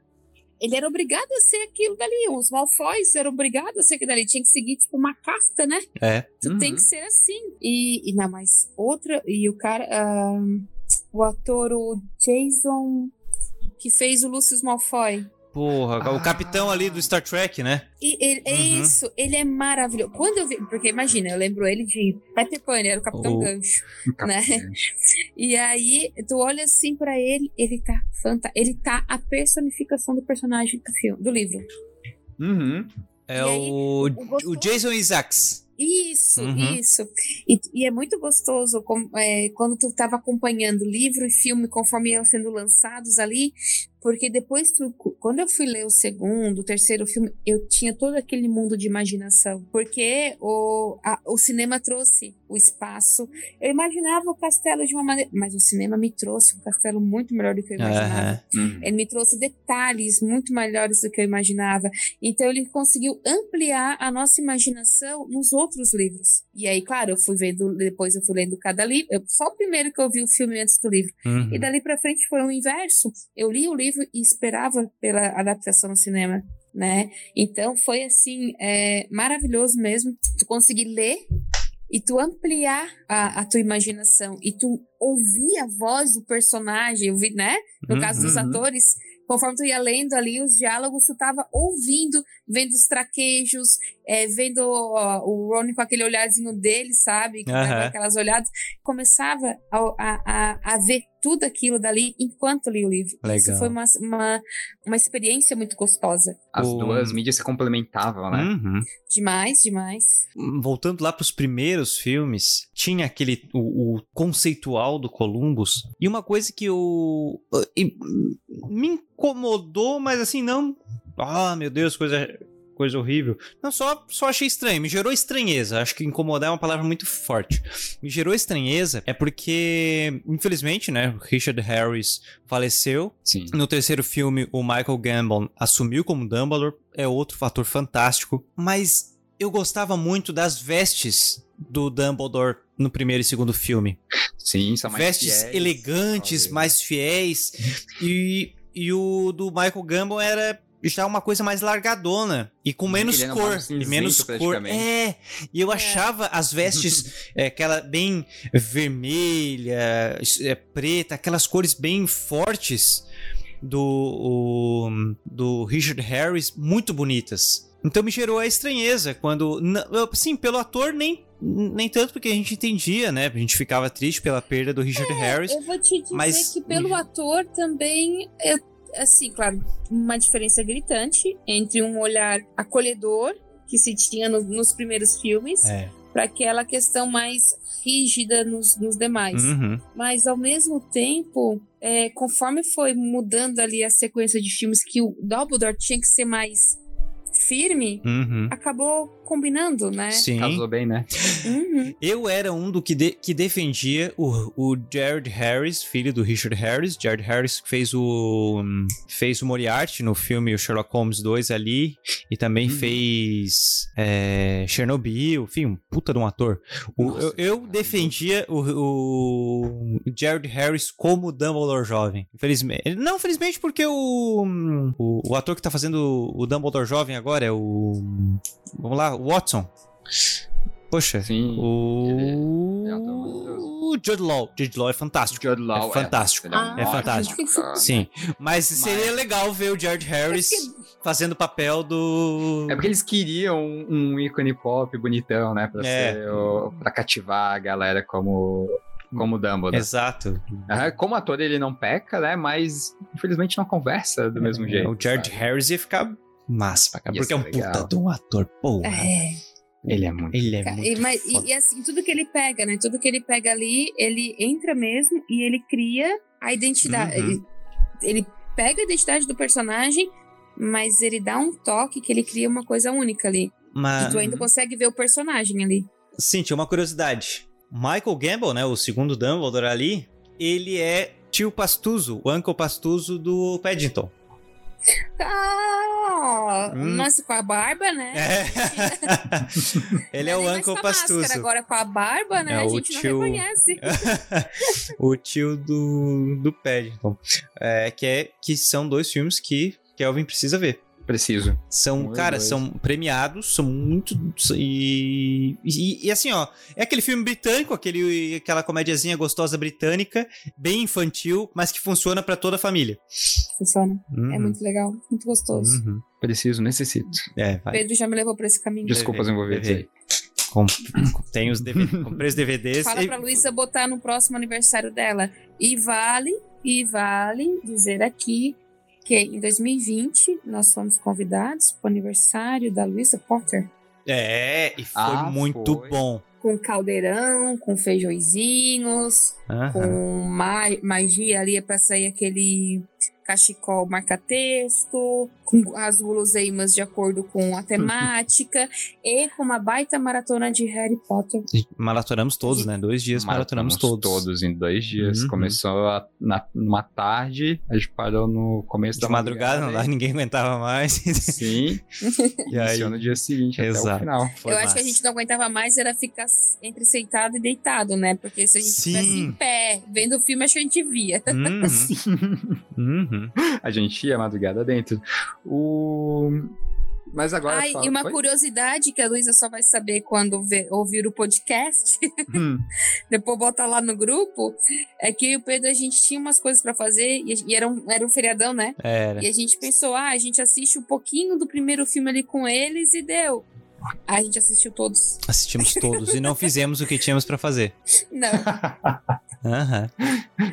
ele era obrigado a ser aquilo dali. Os Malfoys eram obrigados a ser aquilo dali. Tinha que seguir, tipo, uma casta, né? É. Tu Uhum. tem que ser assim. E, e não, mas outra. E o cara. ah, o ator, o Jason, que fez o Lucius Malfoy. Porra, o Ah. capitão ali do Star Trek, né? E ele, é Uhum. isso, ele é maravilhoso. Quando eu vi, porque imagina, eu lembro ele de Peter Pan, ele era o Capitão O- Gancho, né? [LAUGHS] E aí, tu olha assim pra ele, ele tá fantástico. Ele tá a personificação do personagem do filme, do livro. Uhum. É aí, o, o o Jason Isaacs. Isso, Uhum. isso. E, e é muito gostoso com- é, quando tu tava acompanhando livro e filme conforme iam sendo lançados ali, porque depois tu, quando eu fui ler o segundo, o terceiro filme, eu tinha todo aquele mundo de imaginação, porque o, a- o cinema trouxe o espaço. Eu imaginava o castelo de uma maneira, mas o cinema me trouxe um castelo muito melhor do que eu imaginava. Uhum. Ele me trouxe detalhes muito melhores do que eu imaginava. Então ele conseguiu ampliar a nossa imaginação nos outros livros. E aí, claro, eu fui vendo, depois eu fui lendo cada livro. Eu, só o primeiro que eu vi o filme antes do livro. Uhum. E dali pra frente foi o inverso. Eu li o livro e esperava pela adaptação no cinema. Né? Então foi assim, é, maravilhoso mesmo. Tu conseguir ler e tu ampliar a, a tua imaginação e tu ouvir a voz do personagem, ouvir, né? No caso dos Uhum. atores, conforme tu ia lendo ali os diálogos, tu tava ouvindo, vendo os traquejos, é, vendo ó, o Ron com aquele olharzinho dele, sabe? Dava Aham. aquelas olhadas. Começava a, a, a, a ver tudo aquilo dali enquanto lia o livro. Isso Legal. foi uma, uma, uma experiência muito gostosa. As O- duas mídias se complementavam, né? Uhum. Demais, demais. Voltando lá pros primeiros filmes, tinha aquele o, o conceitual do Columbus. E uma coisa que eu e- me incomodou, mas assim não, ah, meu Deus, coisa coisa horrível. Não só só achei estranho, me gerou estranheza. Acho que incomodar é uma palavra muito forte. Me gerou estranheza é porque infelizmente, né, Richard Harris faleceu Sim. no terceiro filme, o Michael Gambon assumiu como Dumbledore, é outro fator fantástico, mas eu gostava muito das vestes do Dumbledore no primeiro e segundo filme. Sim, são mais vestes fiéis, elegantes, talvez. mais fiéis, [LAUGHS] e, e o do Michael Gambon era já uma coisa mais largadona e com menos Ele cor, e menos cor. É, e eu achava as vestes [LAUGHS] é, aquela bem vermelha, é, preta, aquelas cores bem fortes do o- do Richard Harris muito bonitas. Então me gerou a estranheza quando, sim, pelo ator nem nem tanto porque a gente entendia, né? A gente ficava triste pela perda do Richard Harris. Eu vou te dizer Mas- que pelo ator também, eu, assim, claro, uma diferença gritante entre um olhar acolhedor que se tinha no- nos primeiros filmes É. para aquela questão mais rígida nos, nos demais. Uhum. Mas ao mesmo tempo, é, conforme foi mudando ali a sequência de filmes que o Dumbledore tinha que ser mais firme, Uhum. acabou combinando, né? Sim. Casou bem, né? Uhum. Eu era um do que, de- que defendia o, o Jared Harris, filho do Richard Harris. Jared Harris que fez o hum, fez o Moriarty no filme o Sherlock Holmes 2 ali e também Uhum. fez é, Chernobyl, enfim, um puta de um ator. O- Nossa, eu, eu defendia o, o Jared Harris como Dumbledore jovem. Infelizmente, não, felizmente porque o, hum, o, o ator que tá fazendo o Dumbledore jovem agora é o vamos lá, Watson. Poxa, Sim. o... é o Jude Law. Jude Law é fantástico. Jude Law É fantástico. um Ah, É ótimo fantástico. Sim. Mas seria legal ver o George Harris fazendo o papel do. É porque eles queriam um, um ícone pop bonitão, né? Pra, É. ser o- pra cativar a galera como, como Dumbledore. Exato. Como ator ele não peca, né? Mas infelizmente não conversa do mesmo jeito. O George sabe? Harris ia ficar massa. Ia Porque é um ser puta legal. de um ator. Porra. É. Ele é muito. Ele é muito. E, mas- e- foda. e assim, tudo que ele pega, né? Tudo que ele pega ali, ele entra mesmo e ele cria a identidade. Uhum. Ele, ele pega a identidade do personagem, mas ele dá um toque que ele cria uma coisa única ali. Mas, E tu ainda Uhum. consegue ver o personagem ali. sim, tinha uma curiosidade. Michael Gamble, né? O segundo Dumbledore ali, ele é tio Pastuso, o Uncle Pastuso do Paddington. Ah, Hum. Nossa, com a barba, né? É. [LAUGHS] ele é o Uncle Pastuso. Agora com a barba, né? É, a gente tio- não reconhece. [LAUGHS] o tio do, do Paddington. É, que, é, que são dois filmes que Kelvin precisa ver. Preciso. São, Um e cara, dois. são premiados, são muito. E, e, e assim, ó, é aquele filme britânico, aquele, aquela comédiazinha gostosa britânica, bem infantil, mas que funciona pra toda a família. Funciona. É Uhum, muito legal, muito gostoso. uhum. Preciso, necessito. É, vai. Pedro já me levou pra esse caminho. Desculpa os envolvidos aí. Tem os DVD, comprei os DVDs. Fala e- pra Luísa botar no próximo aniversário dela. E vale, e vale dizer aqui que em 2020 nós fomos convidados pro aniversário da Luísa Potter. É, e foi Ah, muito foi. bom. Com caldeirão, com feijõezinhos, com ma magia ali pra sair aquele cachecol marca-texto, com as guloseimas de acordo com a temática, e com uma baita maratona de Harry Potter. E Maratonamos todos, né? Dois dias maratonamos todos. todos em dois dias. Uhum. Começou a- na, numa tarde, a gente parou no começo De da madrugada, não dá, aí- ninguém aguentava mais. Sim. [LAUGHS] E aí- no dia seguinte até Exato. o final. Foi eu acho que a massa. gente não aguentava mais era ficar entre sentado e deitado, né? Porque se a gente Sim. estivesse em pé, vendo o filme, acho que a gente via. Uhum, [LAUGHS] uhum. [LAUGHS] A gente ia madrugada dentro. O... Mas agora. Ai, fala- e uma Foi? curiosidade que a Luísa só vai saber quando ver- ouvir o podcast, [LAUGHS] Hum, depois bota lá no grupo, é que eu e o Pedro a gente tinha umas coisas pra fazer e, e era, um, era um feriadão, né? Era. E a gente pensou, ah, a gente assiste um pouquinho do primeiro filme ali com eles e deu. Aí a gente assistiu todos. Assistimos todos e não [LAUGHS] fizemos o que tínhamos pra fazer. Não, Aham.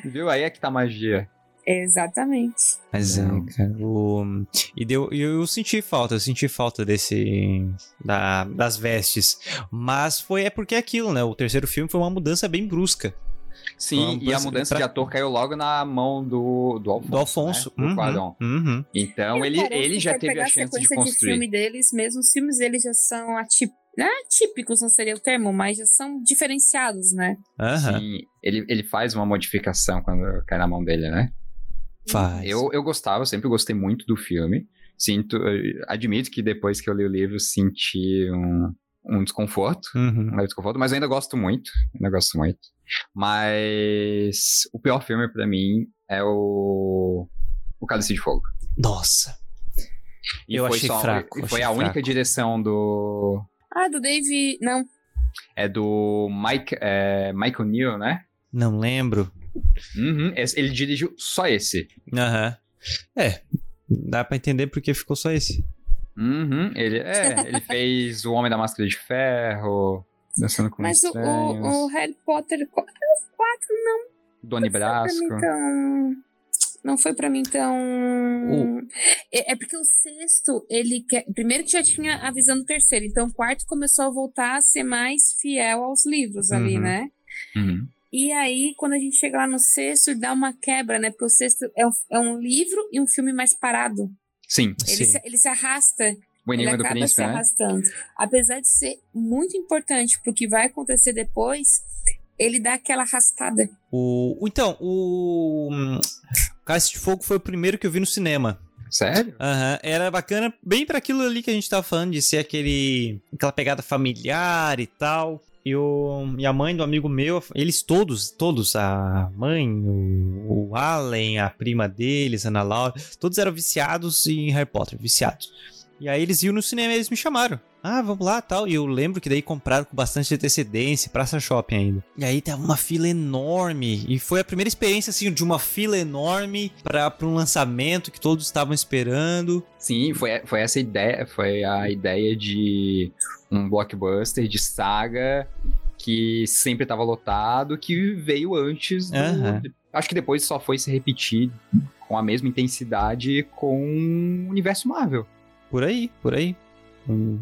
Viu? Aí é que tá a magia. Exatamente. Mas é, cara, o... e deu, eu senti falta, eu senti falta desse da, das vestes, mas foi é porque é aquilo, né? O terceiro filme foi uma mudança bem brusca Sim, e a mudança pra- de ator caiu logo na mão do, do Alfonso. do Alfonso. Né? Do Uhum, uhum. Então ele, ele já teve a chance de sequência construir. filme deles, mesmo os filmes deles já são atip... não é atípicos, não seria o termo, mas já são diferenciados, né? Aham. Sim, ele, ele faz uma modificação quando cai na mão dele, né? Faz. Eu, eu gostava, sempre gostei muito do filme. Sinto, eh, admito que depois que eu li o livro senti um, um desconforto, Uhum. um desconforto, mas eu ainda gosto muito, ainda gosto muito. Mas o pior filme pra mim é o o Cálice de Fogo. Nossa. E Eu foi achei só- fraco, e foi achei a única fraco. direção do Ah, do Dave. Não. é do Mike é, Michael Neal, né? Não lembro. Uhum, esse- ele dirigiu só esse. Aham. É, dá pra entender porque ficou só esse. Uhum, ele, é, [LAUGHS] ele fez O Homem da Máscara de Ferro, Dançando com Mas o, o, o Harry Potter 4 não Doni foi pra Brasco. mim tão. Não foi pra mim tão. É, é porque o sexto, ele quer. Primeiro que já tinha a visão do terceiro, então o quarto começou a voltar a ser mais fiel aos livros ali, Uhum. né? Uhum. E aí, quando a gente chega lá no sexto, dá uma quebra, né? Porque o sexto é um, é um livro e um filme mais parado. Sim, Ele Sim. se, ele se arrasta. O ele Enigma do Príncipe, se né? arrastando. Apesar de ser muito importante pro que vai acontecer depois, ele dá aquela arrastada. O, então, o. hum, Cálice de Fogo foi o primeiro que eu vi no cinema. Sério? Aham, era bacana, bem pra aquilo ali que a gente tava falando, de ser aquele. aquela pegada familiar e tal. E, o, e a mãe do amigo meu, eles todos, todos, a mãe, o, o Allen, a prima deles, a Ana Laura, todos eram viciados em Harry Potter, viciados. E aí eles iam no cinema e eles me chamaram. Ah, vamos lá tal. E eu lembro que daí compraram com bastante antecedência, Praça Shopping ainda. E aí tava uma fila enorme. E foi a primeira experiência, assim, de uma fila enorme pra, pra um lançamento que todos estavam esperando. Sim, foi, foi essa ideia, foi a ideia de um blockbuster de saga que sempre estava lotado, que veio antes do... Aham. Acho que depois só foi se repetir com a mesma intensidade com o universo Marvel. Por aí, por aí. Hum.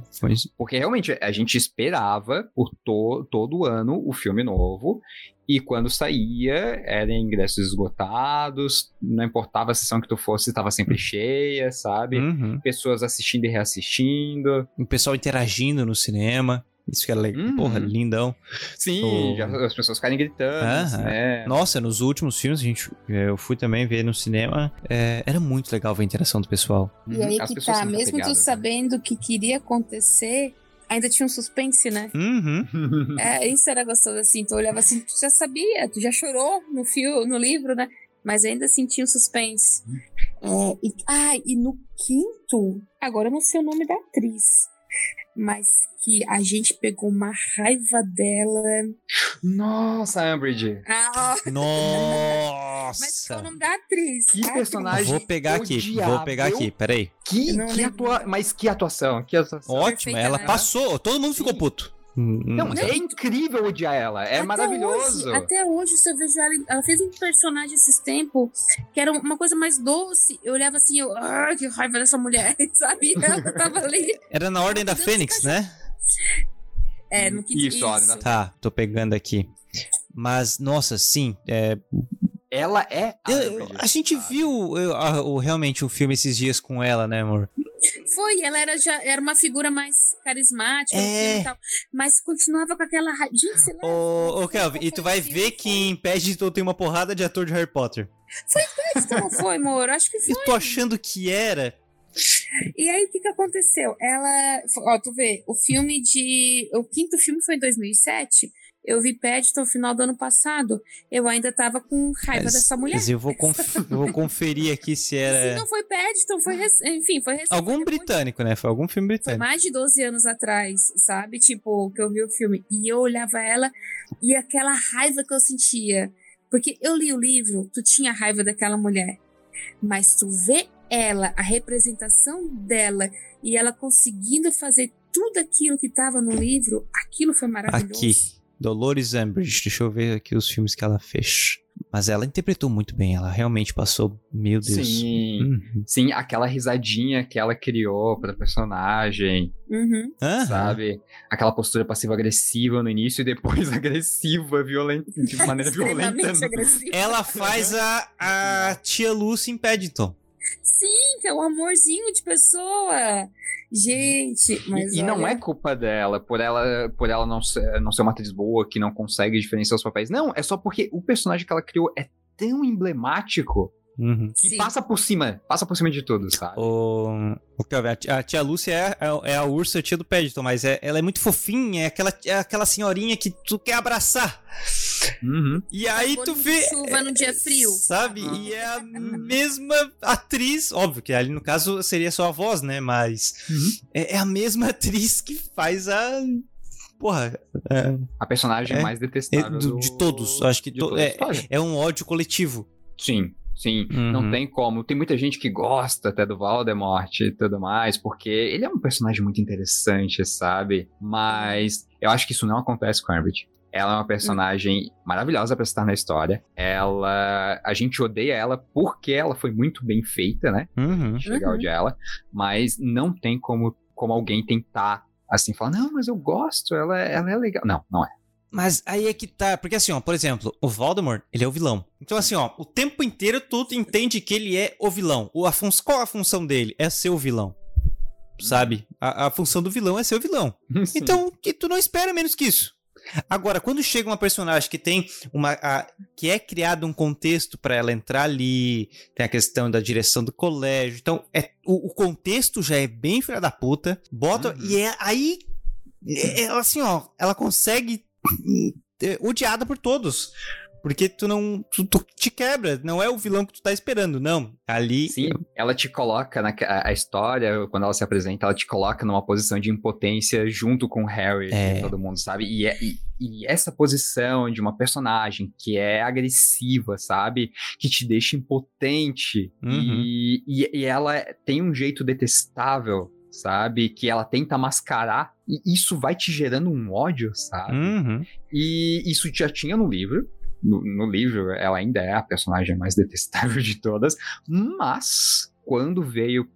Porque realmente a gente esperava por to- todo ano o filme novo. E quando saía, eram ingressos esgotados. Não importava a sessão que tu fosse, estava sempre cheia, sabe? Uhum. Pessoas assistindo e reassistindo. O pessoal interagindo no cinema. Isso que era legal. Uhum. Porra, lindão. Sim, O- já- as pessoas ficarem gritando, Aham. né? Nossa, nos últimos filmes, a gente, eu fui também ver no cinema. é, era muito legal ver a interação do pessoal. E aí As que tá, mesmo tu apegadas, né? sabendo o que queria acontecer, ainda tinha um suspense, né? Uhum. É, isso era gostoso assim, tu olhava assim, tu já sabia, tu já chorou no fio, no livro, né? Mas ainda sentia um suspense. É, e, ah, e no quinto, agora eu não sei o nome da atriz, mas que a gente pegou uma raiva dela. Nossa, Umbridge. Ah, [LAUGHS] mas qual é o Nossa! nome da atriz? Que atriz. personagem Vou pegar aqui, vou pegar aqui, peraí. Que, que atua... Mas que atuação, que atuação. Ótimo, perfeita, ela né? passou, todo mundo ficou Sim. puto. Não, Hum, é incrível odiar ela. É Até maravilhoso. Hoje, até hoje, se eu vejo ela, ela fez um personagem esses tempos que era uma coisa mais doce. Eu olhava assim, eu, ah, que raiva dessa mulher, [LAUGHS] sabe? Ela tava ali. Era na Ordem da Fênix, né? É, no que Isso, Ordem da Tá, tô pegando aqui. Mas, nossa, sim. é, Ela é a eu- a gente viu eu, a- o, realmente o filme esses dias com ela, né, amor? Foi, ela era, já, era uma figura mais carismática no É. filme e tal. Mas continuava com aquela. Gente, sei lá. Ô, ô Kelvin, e tu vai ver que em Paddington tem uma porrada de ator de Harry Potter. Isso não foi, amor? Acho que foi. Eu tô achando que era. E aí, o que que aconteceu? Ela. Ó, tu vê, o filme de. O quinto filme foi em 2007. Eu vi Paddington no final do ano passado. Eu ainda tava com raiva Mas- dessa mulher. Mas eu vou, conf- eu vou conferir aqui se Se era. não foi Paddington, foi. Enfim, foi recente. Algum foi britânico, né? Foi algum filme Foi britânico. mais de 12 anos atrás, sabe? Tipo, que eu vi o filme. E eu olhava ela e aquela raiva que eu sentia. Porque eu li o livro, tu tinha raiva daquela mulher. Mas tu vê ela, a representação dela, e ela conseguindo fazer tudo aquilo que estava no livro, aquilo foi maravilhoso. Aqui. Dolores Umbridge. Deixa eu ver aqui os filmes que ela fez. Mas ela interpretou muito bem. Ela realmente passou. Meu Deus. Sim. Uhum. Sim, aquela risadinha que ela criou pra personagem, Uhum. Sabe? Aquela postura passiva-agressiva no início e depois [LAUGHS] agressiva, violenta, de maneira violenta. Agressiva. Ela faz a, a tia Lucy em Paddington. Sim, é um amorzinho de pessoa. Gente, mas E, e não olha- é culpa dela, por ela, por ela não, ser, não ser uma atriz boa, que não consegue diferenciar os papéis. Não, é só porque o personagem que ela criou é tão emblemático Uhum. que Sim. passa por cima, passa por cima de tudo, sabe? O, a tia, a tia Lúcia é, é, é a ursa tia do Paddington, mas é- ela é muito fofinha, é aquela, é aquela senhorinha que tu quer abraçar. Uhum. E aí tu Bolinho de vê. chuva no dia frio. Sabe? Aham. E é a [LAUGHS] mesma atriz, óbvio que ali no caso seria só a voz, né? Mas Uhum. é, é a mesma [LAUGHS] atriz que faz a. Porra, é, A personagem É, mais é detestável do- do- de todos. Acho que de to- toda a é, é um ódio coletivo. Sim, sim. Uhum. Não tem como. Tem muita gente que gosta até do Voldemort e tudo mais, porque ele é um personagem muito interessante, sabe? Mas eu acho que isso não acontece com a Umbridge. Ela é uma personagem maravilhosa pra estar na história. Ela. A gente odeia ela porque ela foi muito bem feita, né? Uhum. Chegar a Uhum. ela. Mas não tem como, como alguém tentar assim falar, não, mas eu gosto, ela, é- ela é legal. Não, não é. Mas aí é que tá, porque assim, ó, por exemplo, o Voldemort, ele é o vilão. Então assim, ó, o tempo inteiro tu entende que ele é o vilão. O, a fun- qual a função dele? É ser o vilão. sabe? A, a função do vilão é ser o vilão. [LAUGHS] Sim. Então, que tu não espera menos que isso. Agora, quando chega uma personagem que tem uma. a- que é criado um contexto pra ela entrar ali, tem a questão da direção do colégio. Então, é, o, o contexto já é bem filha da puta. Bota. Uhum. E é aí. É, é assim, ó. Ela consegue. É, odiada por todos. Porque tu não. Tu, tu te quebra. Não é o vilão que tu tá esperando, não. Ali. Sim, ela te coloca na a, história, quando ela se apresenta, ela te coloca numa posição de impotência junto com o Harry É. e todo mundo, sabe? E, é- e, e essa posição de uma personagem que é agressiva, sabe? Que te deixa impotente Uhum. e, e, e ela tem um jeito detestável, sabe? Que ela tenta mascarar e isso vai te gerando um ódio, sabe? Uhum. E isso já tinha no livro. No, no livro, ela ainda é a personagem mais [LAUGHS] detestável de todas. Mas, quando veio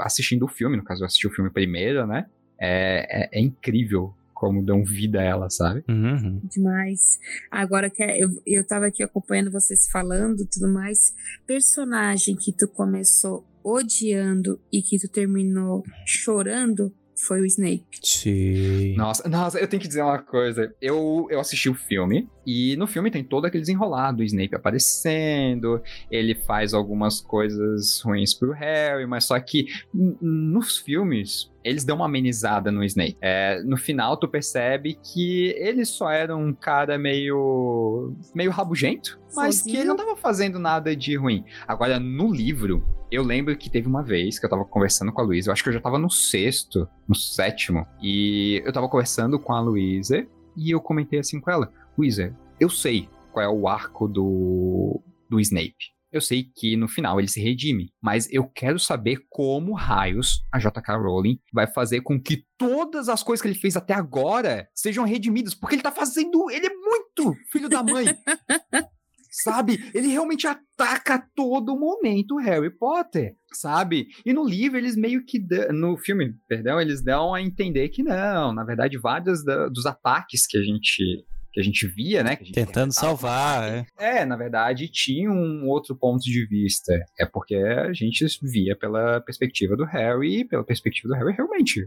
assistindo o filme, no caso, eu assisti o filme primeiro, né? É, é, é incrível como dão vida a ela, sabe? Uhum. Demais. Agora que eu, eu tava aqui acompanhando vocês falando tudo mais. Personagem que tu começou odiando e que tu terminou chorando foi o Snape. Sim. Nossa, nossa, eu tenho que dizer uma coisa. Eu, eu assisti o filme, e no filme tem todo aquele desenrolado, o Snape aparecendo, ele faz algumas coisas ruins pro Harry, mas só que nos filmes. Eles dão uma amenizada no Snape. É, no final, tu percebe que ele só era um cara meio. meio rabugento, mas que ele não tava fazendo nada de ruim. Agora, no livro, eu lembro que teve uma vez que eu tava conversando com a Luísa, eu acho que eu já tava no sexto, no sétimo, e eu tava conversando com a Luísa e eu comentei assim com ela: Luísa, eu sei qual é o arco do, do Snape. Eu sei que no final ele se redime, mas eu quero saber como raios a JK Rowling vai fazer com que todas as coisas que ele fez até agora sejam redimidas, porque ele tá fazendo. Ele é muito filho da mãe. [LAUGHS] Sabe? Ele realmente ataca a todo momento o Harry Potter, sabe? E no livro eles meio que dão, no filme, perdão, eles dão a entender que não, na verdade vários da- dos ataques que a gente que a gente via, né, gente Tentando salvar, é. é, na verdade, tinha um outro ponto de vista. É porque a gente via pela perspectiva do Harry e pela perspectiva do Harry, realmente.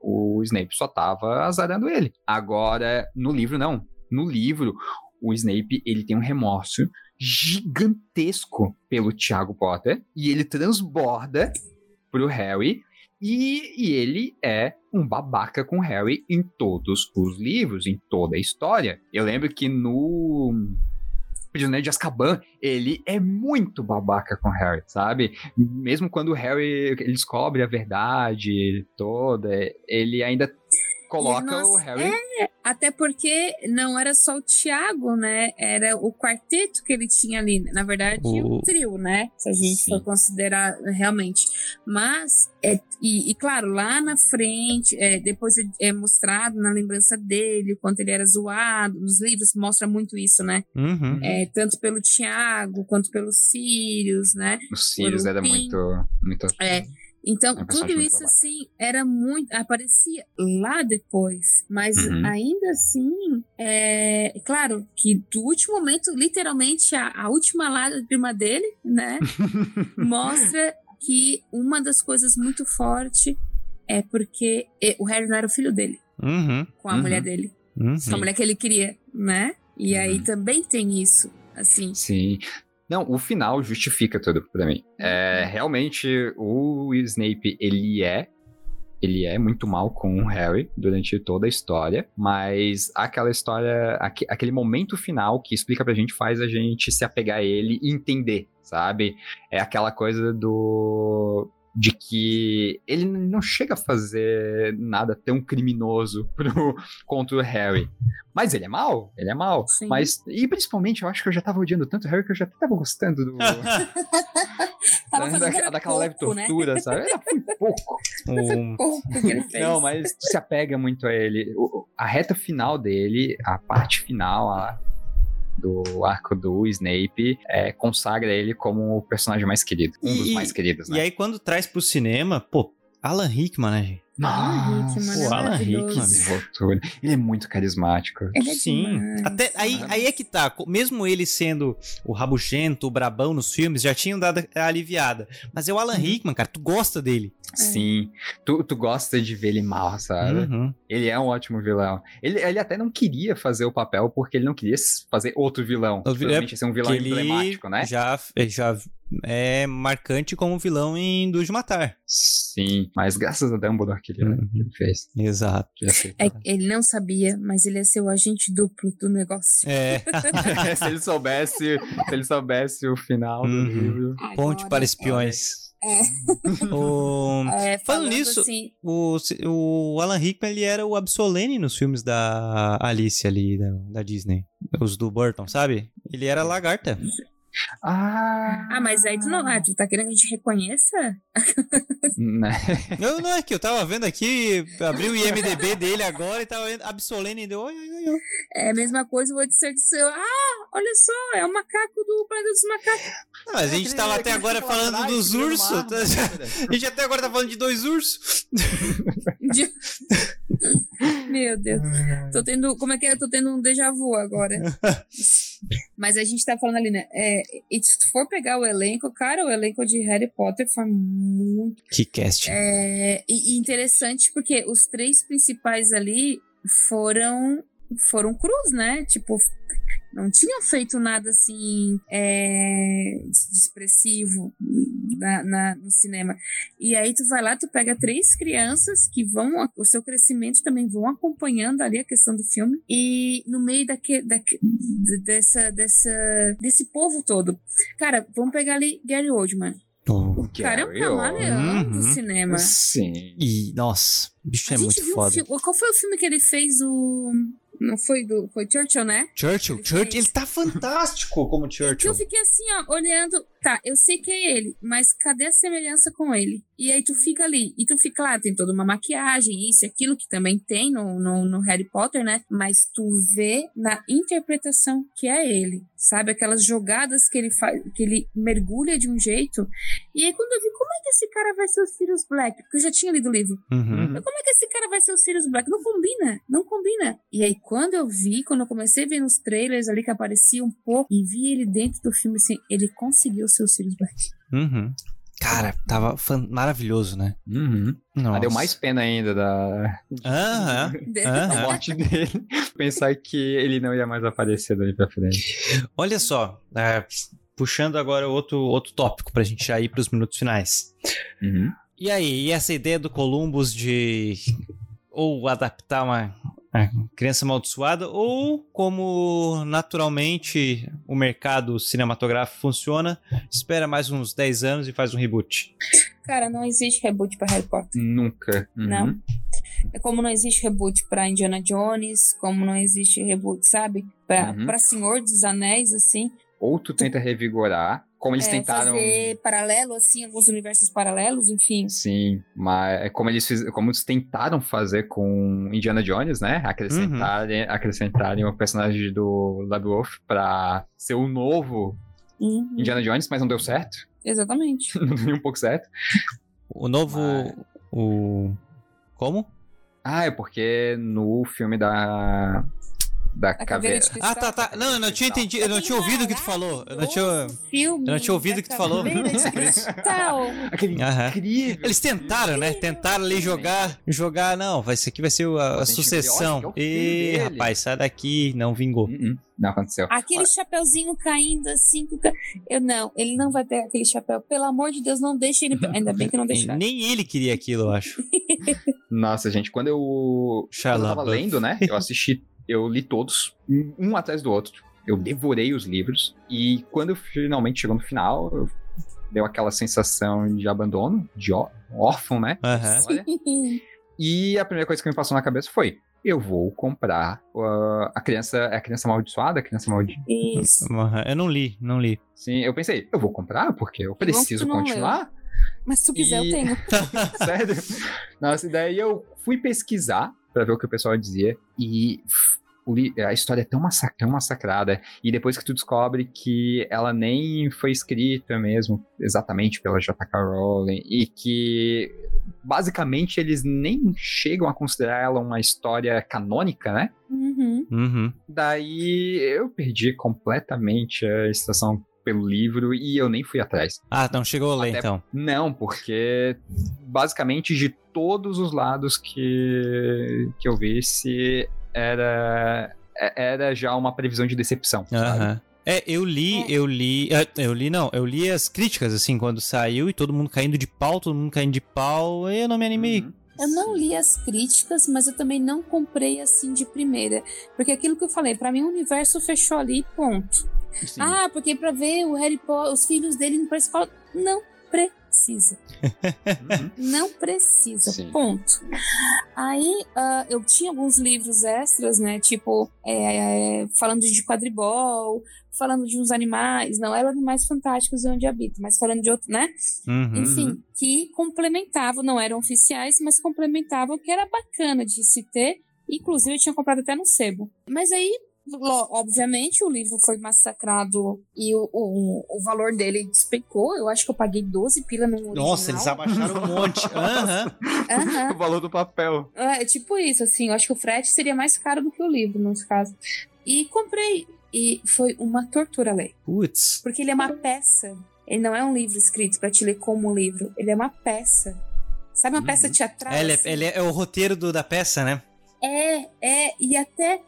O Snape só tava azarando ele. Agora, no livro, não. No livro, o Snape, ele tem um remorso gigantesco pelo Tiago Potter e ele transborda pro Harry e, e ele é um babaca com Harry em todos os livros, em toda a história. Eu lembro que no Prisioneiro de Azkaban, ele é muito babaca com Harry, sabe? Mesmo quando o Harry ele descobre a verdade toda, ele ainda coloca Nossa, o Harry... Até porque não era só o Tiago, né? Era o quarteto que ele tinha ali. Na verdade, O- o trio, né? Se a gente Sim. for considerar realmente. Mas, é, e, e claro, lá na frente, é, depois é, é mostrado na lembrança dele, o quanto ele era zoado. Nos livros mostra muito isso, né? Uhum. É, tanto pelo Tiago quanto pelo Sirius, né? O Sirius era muito... muito... É. Então, É tudo isso, assim, era muito. aparecia lá depois. Mas Uhum. ainda assim, é claro que do último momento, literalmente, a, a última lágrima dele, né? [LAUGHS] mostra que uma das coisas muito fortes é porque o Harry não era o filho dele, Uhum. com a Uhum. mulher dele. Uhum. Com a mulher que ele queria, né? E aí Uhum. também tem isso, assim. Sim. Não, o final justifica tudo pra mim. É, realmente, o Snape, ele é. Ele é muito mal com o Harry durante toda a história, mas aquela história, aque- aquele momento final que explica pra gente faz a gente se apegar a ele e entender, sabe? É aquela coisa do. De que ele não chega a fazer nada tão criminoso [LAUGHS] pro, contra o Harry. Mas ele é mal, ele é mal. Sim. Mas, e principalmente, eu acho que eu já tava odiando tanto o Harry que eu já até tava gostando do, [LAUGHS] Tava da- fazendo da- era daquela leve pouco, né? tortura, sabe? Era foi pouco. [LAUGHS] Um- Pouco que ele fez. Não, mas se apega muito a ele. A reta final dele, a parte final a- do arco do Snape, é, consagra ele como o personagem mais querido. Um dos E- mais queridos, E né? aí, quando traz pro cinema, pô, Alan Rickman, né, gente? Alan Rickman, o é Alan. Rickman. Ele é muito carismático. Ele é Sim. demais. Até, aí, aí é que tá. Mesmo ele sendo o rabugento, o brabão nos filmes, já tinham dado a aliviada. Mas é o Alan Rickman, cara. Tu gosta dele. Sim. Tu, tu gosta de ver ele mal, sabe? Uhum. Ele é um ótimo vilão. Ele, ele até não queria fazer o papel porque ele não queria fazer outro vilão. Provavelmente ia ser um vilão Que ele emblemático, né? Já, já é marcante como vilão em de Matar. Sim. Mas graças a Dumbledore que ele, Uhum. que ele fez. Exato. É, ele não sabia, mas ele ia ser o agente duplo do negócio. É. se ele soubesse, se ele soubesse o final do Uhum. livro. Ponte Agora, para espiões. É. O, [LAUGHS] É, Falando nisso, assim, o, o Alan Rickman ele era o Absolene nos filmes da Alice ali, da, da Disney. Os do Burton, sabe? Ele era lagarta. Ah! ah, mas aí tu não. Ah, tu tá querendo que a gente reconheça? Né? [LAUGHS] Não, não, é que eu tava vendo aqui, abri o IMDB dele agora e tava vendo Absolene e deu. Oi, oi, oi. É a mesma coisa, vou dizer que seu. Ah, olha só, é o macaco do Planeta dos Macacos. Não, mas a gente tava até agora falando dos ursos. tá? [LAUGHS] A gente até agora tá falando de dois ursos. De- [LAUGHS] [LAUGHS] Meu Deus. Tô tendo. Como é que é? Eu tô tendo um déjà vu agora. [LAUGHS] Mas a gente tá falando ali, né? É, e se tu for pegar o elenco, cara, o elenco de Harry Potter foi muito Que cast. É, e, e interessante porque os três principais ali foram foram cruz, né? Tipo, não tinham feito nada assim é, de expressivo na, na- no cinema. E aí tu vai lá, tu pega três crianças que vão, o seu crescimento também vão acompanhando ali a questão do filme. E no meio daque, daque- dessa, dessa, desse povo todo. Cara, vamos pegar ali Gary Oldman. Oh. O cara é um camaleão do Uhum. cinema. Sim. E, nossa, o bicho A é gente muito viu um foda. filme- Qual foi o filme que ele fez? O. Não foi do. Foi Churchill, né? Churchill, Ele Churchill, fez. ele tá fantástico como Que eu Churchill. fiquei assim, ó, olhando. Tá, eu sei que é ele, mas cadê a semelhança com ele? E aí tu fica ali. E tu fica lá, tem toda uma maquiagem, isso e aquilo, que também tem no, no, no Harry Potter, né? Mas tu vê na interpretação que é ele. Sabe? Aquelas jogadas que ele faz, que ele mergulha de um jeito. E aí quando eu vi, como é que esse cara vai ser o Sirius Black? Porque eu já tinha lido o livro. Uhum. Mas como é que esse cara vai ser o Sirius Black? Não combina, não combina. E aí, quando eu vi, quando eu comecei a ver nos trailers ali que aparecia um pouco e vi ele dentro do filme, assim, ele conseguiu o Sirius Black. Uhum. Cara, tava fan- maravilhoso, né? Uhum. Mas deu mais pena ainda [LAUGHS] da, morte dele. Pensar que ele não ia mais aparecer dali pra frente. Olha só, é, puxando agora outro, outro tópico pra gente já ir pros minutos finais. Uhum. E aí, e essa ideia do Columbus de ou adaptar uma, uma criança amaldiçoada, ou como naturalmente o mercado cinematográfico funciona, espera mais uns 10 anos e faz um reboot. Cara, não existe reboot pra Harry Potter. Nunca. Uhum. Não. É como não existe reboot pra Indiana Jones, como não existe reboot, sabe? Pra, Uhum. pra Senhor dos Anéis, assim. Ou tu tenta revigorar, como eles É, tentaram. Fazer paralelo, assim, alguns universos paralelos, enfim. Sim, mas é como eles, fiz, como eles tentaram fazer com Indiana Jones, né? Acrescentarem, acrescentarem o personagem do Labyrinth pra ser o novo Uhum, Indiana Jones, mas não deu certo. Exatamente. [LAUGHS] não deu nem um pouco certo. O novo. Mas- O. Como? Ah, é porque no filme da. Da caveira. Ah, tá, tá. Não, eu não tinha entendido, eu não tinha ouvido o que tu falou. Eu não tinha. Filme eu não tinha ouvido o que tu falou. [LAUGHS] Aquele incrível. Eles tentaram, né? Tentaram ali jogar, jogar, não, vai ser aqui vai ser a, a sucessão. olha, é E dele. rapaz, sai daqui, não vingou. Uh-uh, Não aconteceu. Aquele chapeuzinho caindo assim. Eu não, ele não vai pegar aquele chapéu. Pelo amor de Deus, não deixe ele. Ainda bem que não [LAUGHS] deixaram. Nem ele queria aquilo, eu acho. [LAUGHS] Nossa, gente, quando eu, quando eu tava lendo, né? Eu assisti, eu li todos, um- atrás do outro. Eu devorei os livros. E quando finalmente chegou no final, eu- deu aquela sensação de abandono, de ó- órfão, né? Aham. Olha. E a primeira coisa que me passou na cabeça foi: eu vou comprar uh, a criança, é a criança amaldiçoada, a criança amaldiçoada. Isso. Eu não li, não li. Sim, eu pensei, eu vou comprar porque eu preciso continuar. Mas se tu quiser, E- eu tenho. [LAUGHS] Sério? Nossa, e daí eu fui pesquisar pra ver o que o pessoal dizia. E a história é tão, massac tão massacrada, e depois que tu descobre que ela nem foi escrita mesmo exatamente pela J.K. Rowling, e que basicamente eles nem chegam a considerar ela uma história canônica, né? Uhum. Uhum. Daí eu perdi completamente a estação pelo livro e eu nem fui atrás. Ah, não chegou a ler Até- então. Não, porque basicamente de todos os lados que, que eu vi, se era, era já uma previsão de decepção. Aham. É, eu li, É. eu li. é, Eu li, não, eu li as críticas, assim, quando saiu e todo mundo caindo de pau, todo mundo caindo de pau, e eu não me animei. Uhum. Eu não li as críticas, mas eu também não comprei assim de primeira. Porque aquilo que eu falei, pra mim o universo fechou ali, ponto. Sim. Ah, porque pra ver o Harry Potter, os filhos dele indo pra escola. Não precisa. Uhum. Não precisa. Sim. Ponto. Aí ah, eu tinha alguns livros extras, né? Tipo, é, falando de quadribol, falando de uns animais. Não eram animais fantásticos e onde habito, mas falando de outro, né? Uhum. Enfim, que complementavam, não eram oficiais, mas complementavam, que era bacana de se ter. Inclusive, eu tinha comprado até no sebo. Mas aí, obviamente, o livro foi massacrado e o, o, o valor dele despencou. Eu acho que eu paguei 12 pila no original. Nossa, eles abaixaram um monte. [LAUGHS] O valor do papel. É tipo isso, assim. Eu acho que o frete seria mais caro do que o livro, nesse caso. E comprei. E foi uma tortura ler. Putz. Porque ele é uma peça. Ele não é um livro escrito pra te ler como um livro. Ele é uma peça. Sabe uma Uhum. peça teatral? É, ele, é, assim? ele é o roteiro do- da peça, né? É, é, e até.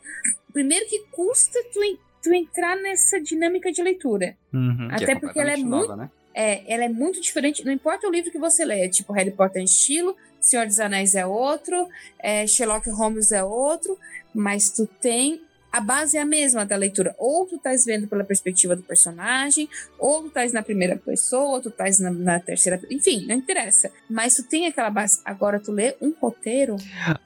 Primeiro que custa tu, tu entrar nessa dinâmica de leitura. Uhum. Até porque ela é completamente muito. nova, né? É, ela é muito diferente. Não importa o livro que você lê, tipo Harry Potter é um estilo, Senhor dos Anéis é outro, é, Sherlock Holmes é outro, mas tu tem. A base é a mesma da leitura. Ou tu estás vendo pela perspectiva do personagem, ou tu estás na primeira pessoa, ou tu estás na, na terceira. Enfim, não interessa. Mas tu tem aquela base. Agora tu lê um roteiro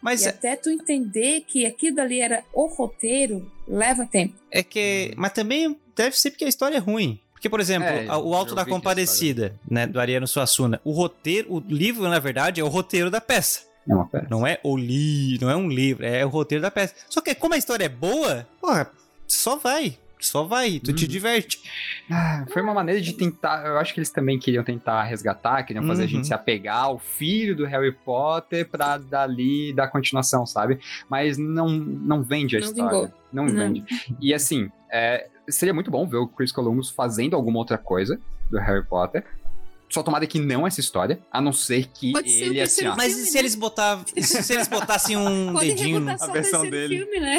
Mas e é, até tu entender que aquilo dali era o roteiro, leva tempo. é que. Mas também deve ser porque a história é ruim. Porque, por exemplo, É, o Alto da a Compadecida, né, do Ariano Suassuna, o roteiro, o livro, na verdade, é o roteiro da peça. É uma peça. Não é o li, não é um livro, é o roteiro da peça. Só que como a história é boa, porra, só vai. Só vai, tu te Uhum. diverte. Ah, foi uma maneira de tentar. Eu acho que eles também queriam tentar resgatar, queriam fazer a Uhum. gente se apegar ao filho do Harry Potter pra dali dar continuação, sabe? Mas não, não vende a Não história. vingou. Não Não. vende. E assim, é, seria muito bom ver o Chris Columbus fazendo alguma outra coisa do Harry Potter. Só tomada que não essa história, a não ser que Pode ser o ele, assim, ó, Mas filme, e se né? eles botar, e se eles botassem um [LAUGHS] Pode dedinho a versão dele. filme, né?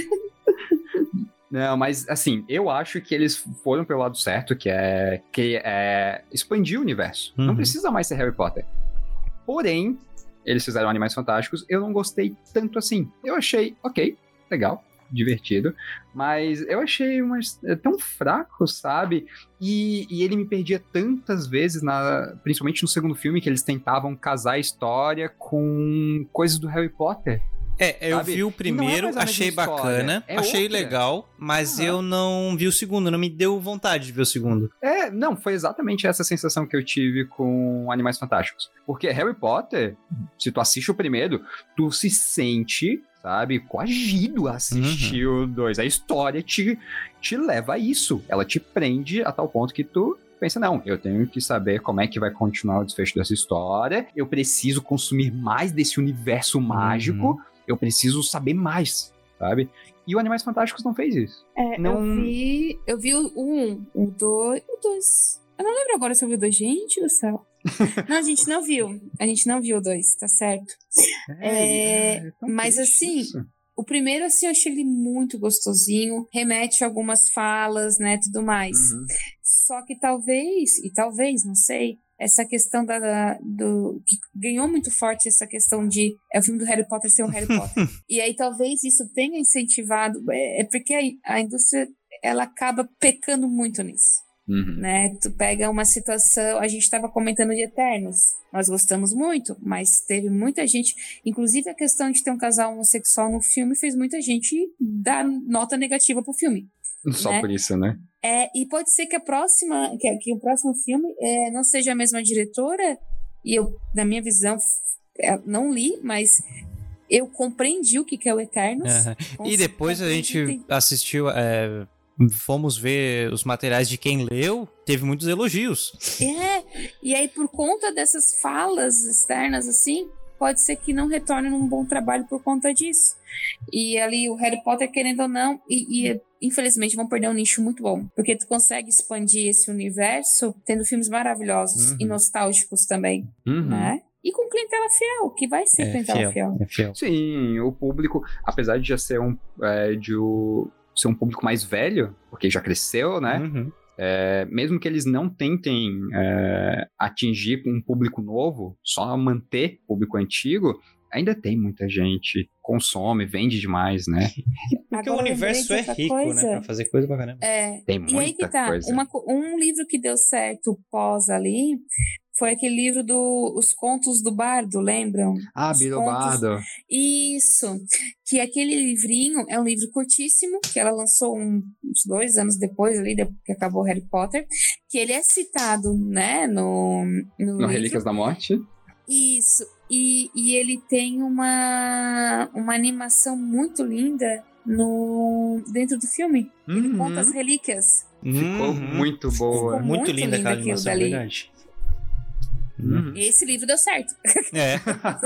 Não, mas assim, eu acho que eles foram pelo lado certo, que é que é expandir o universo. Uhum. Não precisa mais ser Harry Potter. Porém, eles fizeram Animais Fantásticos, eu não gostei tanto assim. Eu achei, ok, legal, divertido, mas eu achei umas, é tão fraco, sabe? E, e ele me perdia tantas vezes, na, principalmente no segundo filme, que eles tentavam casar a história com coisas do Harry Potter. É, eu Sabe? vi o é primeiro, a achei bacana, é achei outra. legal, mas Ah. eu não vi o segundo, não me deu vontade de ver o segundo. É, não, foi exatamente essa sensação que eu tive com Animais Fantásticos. Porque Harry Potter, se tu assiste o primeiro, tu se sente, sabe, coagido a assistir o dois. A história te, te leva a isso. Ela te prende a tal ponto que tu pensa, não, eu tenho que saber como é que vai continuar o desfecho dessa história, eu preciso consumir mais desse universo mágico, eu preciso saber mais, sabe? E o Animais Fantásticos não fez isso. É, Não- eu vi. Eu vi o um, o dois. O dois. Eu não lembro agora se eu vi o dois. Gente do céu. [LAUGHS] Não, a gente não viu. A gente não viu o dois, tá certo. É, é tão mas assim, isso. O primeiro, assim, eu achei ele muito gostosinho, remete a algumas falas, né, tudo mais. Uhum. Só que talvez, e talvez, não sei, essa questão da, do. que ganhou muito forte essa questão de. É o filme do Harry Potter ser um Harry [LAUGHS] Potter. e aí talvez isso tenha incentivado. É, é porque a, a indústria ela acaba pecando muito nisso Uhum. né? Tu pega uma situação, a gente estava comentando de Eternos, nós gostamos muito, mas teve muita gente, inclusive a questão de ter um casal homossexual no filme fez muita gente dar nota negativa pro filme. [LAUGHS] Só né? por isso, né? É, e pode ser que a próxima, que, que o próximo filme é, não seja a mesma diretora, e eu, na minha visão, é, não li, mas eu compreendi o que, que é o Eternos. Uhum. E depois a gente assistiu. É, fomos ver os materiais de quem leu, teve muitos elogios. É, e aí por conta dessas falas externas, assim, pode ser que não retorne num bom trabalho por conta disso. E ali o Harry Potter, querendo ou não, e, e, infelizmente vão perder um nicho muito bom. Porque tu consegue expandir esse universo tendo filmes maravilhosos uhum. e nostálgicos também, uhum. né? E com clientela fiel, que vai ser é, clientela fiel, fiel. É fiel. Sim, o público, apesar de já ser um, é, de o, ser um público mais velho, porque já cresceu, né? Uhum. É, mesmo que eles não tentem é, atingir um público novo, só manter público antigo, ainda tem muita gente, consome, vende demais, né? [LAUGHS] Porque Agora, o universo é rico, né? coisa. né? Pra fazer coisa pra caramba. É. Tem muita e aí que tá, coisa. Uma, um livro que deu certo pós ali foi aquele livro do Os Contos do Bardo, lembram? Ah, Biro Bardo. Isso. Que aquele livrinho é um livro curtíssimo, que ela lançou um, uns dois anos depois ali, depois que acabou Harry Potter, que ele é citado, né, no... No, no Relíquias da Morte. Isso. E, e ele tem uma, uma animação muito linda no dentro do filme. Uhum. Ele conta as relíquias. Ficou uhum. muito boa. Ficou muito, muito linda aquela animação, dali. verdade. Uhum. Esse livro deu certo. [LAUGHS] É.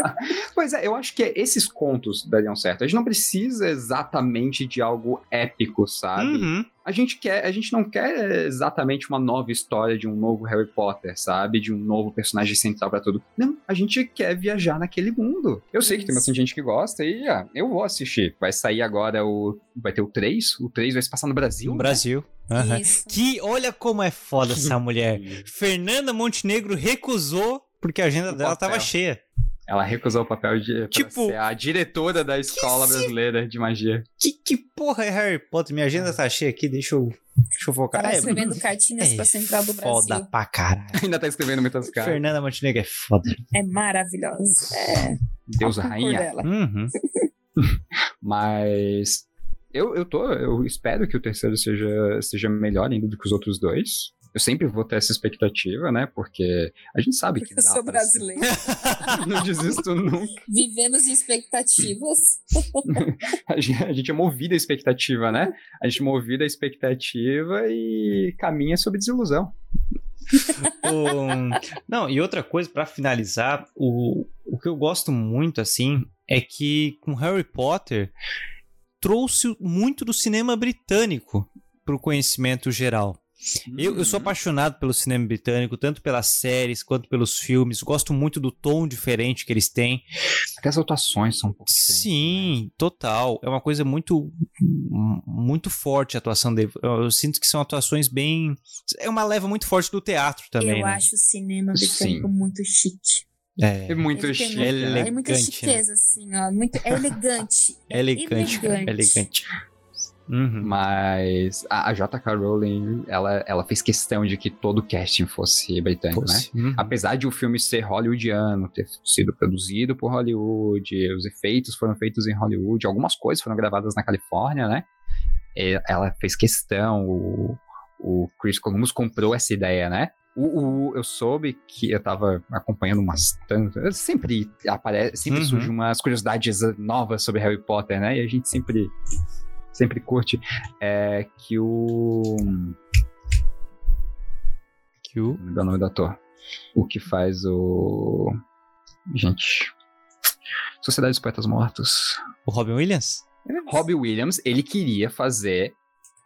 [LAUGHS] pois é, eu acho que esses contos dariam certo. A gente não precisa exatamente de algo épico, sabe? Uhum. A gente quer, a gente não quer exatamente uma nova história de um novo Harry Potter, sabe? De um novo personagem central para tudo. Não, a gente quer viajar naquele mundo. Eu sei Isso. que tem bastante gente que gosta e ah, eu vou assistir. Vai sair agora o vai ter o 3, o 3 vai se passar no Brasil. No né? Brasil. Uhum. Que olha como é foda essa [LAUGHS] mulher. Fernanda Montenegro recusou porque a agenda o dela papel. tava cheia. Ela recusou o papel de tipo, ser a diretora da escola se... brasileira de magia. Que, que porra é Harry Potter? Minha agenda tá cheia aqui, deixa eu, deixa eu focar. Tá é, escrevendo cartinhas é pra Central do Brasil. Foda pra caralho. [LAUGHS] Ainda tá escrevendo muitas cartas. Fernanda Montenegro é foda. É maravilhosa. É. Deusa rainha. Uhum. [LAUGHS] Mas eu, eu tô, eu espero que o terceiro seja, seja melhor ainda do que os outros dois. Eu sempre vou ter essa expectativa, né? Porque a gente sabe que. Eu sou brasileira. Não desisto nunca. Vivemos de expectativas. [LAUGHS] a, gente, a gente é movido a expectativa, né? A gente é movido a expectativa e caminha sobre desilusão. [LAUGHS] um, não, e outra coisa, para finalizar, o, o que eu gosto muito, assim, é que com Harry Potter trouxe muito do cinema britânico para o conhecimento geral. Eu, eu, sou uhum. apaixonado pelo cinema britânico, tanto pelas séries quanto pelos filmes. Gosto muito do tom diferente que eles têm. Até as atuações são um pouco Sim, né? total. É uma coisa muito muito forte a atuação dele. Eu, eu, sinto que são atuações bem. É uma leva muito forte do teatro também. Eu né? acho o cinema britânico Sim. muito chique. É, é muito chique. Muito, é, é muita né? chiqueza, né? assim, ó. Muito, é elegante. [LAUGHS] É elegante. elegante. elegante. Uhum. Mas a, a J.K. Rowling, ela, ela fez questão de que todo o casting fosse britânico, né? fosse. né? Uhum. Apesar de o filme ser hollywoodiano, ter sido produzido por Hollywood, os efeitos foram feitos em Hollywood, algumas coisas foram gravadas na Califórnia, né? E ela fez questão, o, o Chris Columbus comprou essa ideia, né? O, o, eu soube que eu tava acompanhando umas tantas. Sempre aparece, sempre uhum. surgem umas curiosidades novas sobre Harry Potter, né? E a gente sempre sempre curte, é que o. Que o. Não o nome do ator. O que faz o. Gente. Sociedade dos Poetas Mortos. O Robin Williams? Robin Williams, ele queria fazer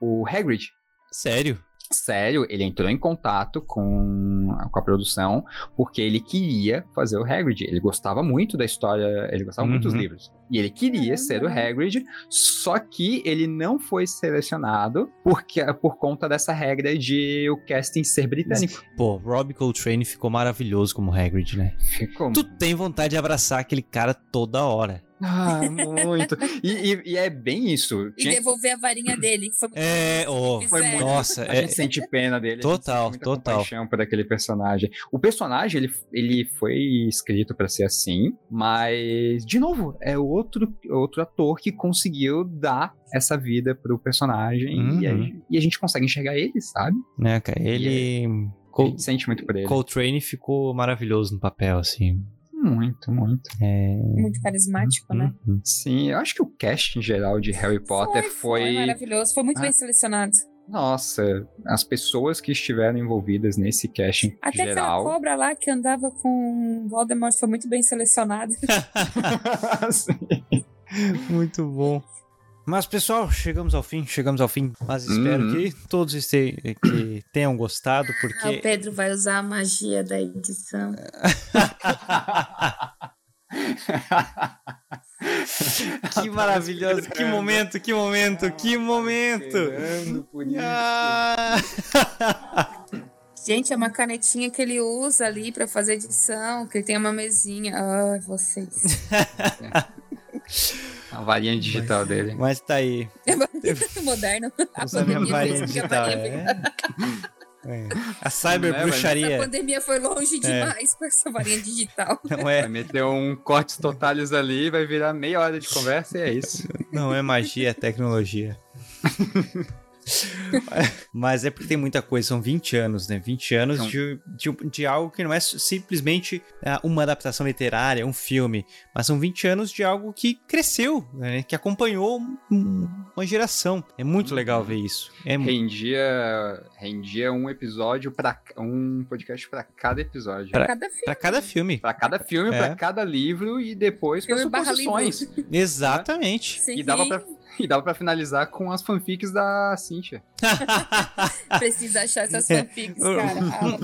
o Hagrid. Sério? Sério, ele entrou em contato com, com a produção porque ele queria fazer o Hagrid. Ele gostava muito da história, ele gostava uhum. muito dos uhum. livros. E ele queria ser o Hagrid, só que ele não foi selecionado porque, por conta dessa regra de o casting ser britânico. Pô, Rob Coltrane ficou maravilhoso como Hagrid, né? Ficou. Tu tem vontade de abraçar aquele cara toda hora. Ah, muito. E, e, e, é bem isso. E Tinha... devolver a varinha dele. Foi muito é, oh, foi muito, nossa, a é, gente sente [LAUGHS] pena dele. Total, total. paixão por aquele personagem. O personagem, ele, ele foi escrito para ser assim, mas, de novo, é outro, outro ator que conseguiu dar essa vida pro personagem uhum. e, a, uhum. e, a, gente consegue enxergar ele, sabe? Né, cara, ele... Col... A gente sente muito por ele. Coltrane ficou maravilhoso no papel, assim. Muito, muito. É... Muito carismático, né? Uhum. Sim, eu acho que o cast em geral de Harry Potter foi. foi maravilhoso, foi muito Ah. bem selecionado. Nossa, as pessoas que estiveram envolvidas nesse cast em Até aquela geral. cobra lá que andava com Voldemort foi muito bem selecionada. [LAUGHS] [LAUGHS] Sim. Muito bom. Mas, pessoal, chegamos ao fim, chegamos ao fim. Mas espero Uhum. que todos este- que tenham gostado, Ah, o porque. Pedro vai usar a magia da edição. [LAUGHS] que maravilhoso, que momento, que momento, que momento! Por isso. Ah! [LAUGHS] Gente, é uma canetinha que ele usa ali pra fazer edição, que ele tem uma mesinha. Ai, vocês. [LAUGHS] A varinha digital dele. Mas tá aí. [LAUGHS] Moderno. A a pandemia varinha a digital. varinha É. [LAUGHS] É. A cyber é, A bruxaria. pandemia foi longe demais com essa varinha digital. [LAUGHS] Não Vai é, meter um cortes totalhos ali, vai virar meia hora de conversa e é isso. não é magia, é tecnologia. [LAUGHS] Mas é porque tem muita coisa, são 20 anos, né? 20 anos São- de, de, de algo que não é simplesmente ah, uma adaptação literária, um filme, mas são 20 anos de algo que cresceu, né? Que acompanhou um- uma geração. É muito legal ver isso. É Rendia, rendia um episódio para um podcast pra cada episódio. Pra- Cada filme. pra cada filme. Pra cada filme, É. pra cada livro e depois barra suposições. Exatamente. Sim, E dava, pra, [LAUGHS] e dava pra finalizar com as fanfics da Cynthia. [LAUGHS] Precisa achar essas É. fanfics, cara.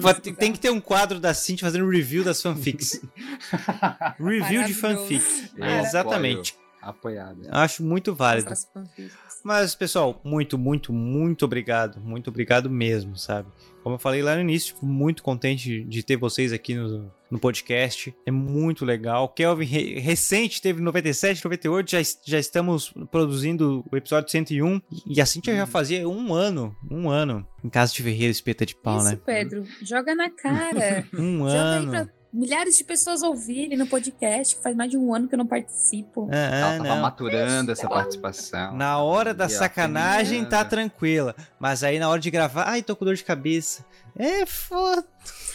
Ah, Tem que ter um quadro da Cintia fazendo review das fanfics. [LAUGHS] review de Maravilhoso. fanfic. Eu É, exatamente. Apoiado. Acho muito válido. Mas, pessoal, muito, muito, muito obrigado. Muito obrigado mesmo, sabe? Como eu falei lá no início, fico muito contente de ter vocês aqui no, no podcast. É muito legal. Kelvin, re- recente, teve 97, 98. Já, já estamos produzindo o episódio 101. E a Cintia já fazia um ano. Um ano. Em casa de Ferreira Espeta de Pau, Isso, né? Pedro. Joga na cara. [LAUGHS] Um Joga aí ano. pra milhares de pessoas ouvirem no podcast, que faz mais de um ano que eu não participo. Ah, Ela tava não. maturando essa participação. Na hora da E sacanagem tá tranquila. Mas aí na hora de gravar, ai, tô com dor de cabeça. É foda.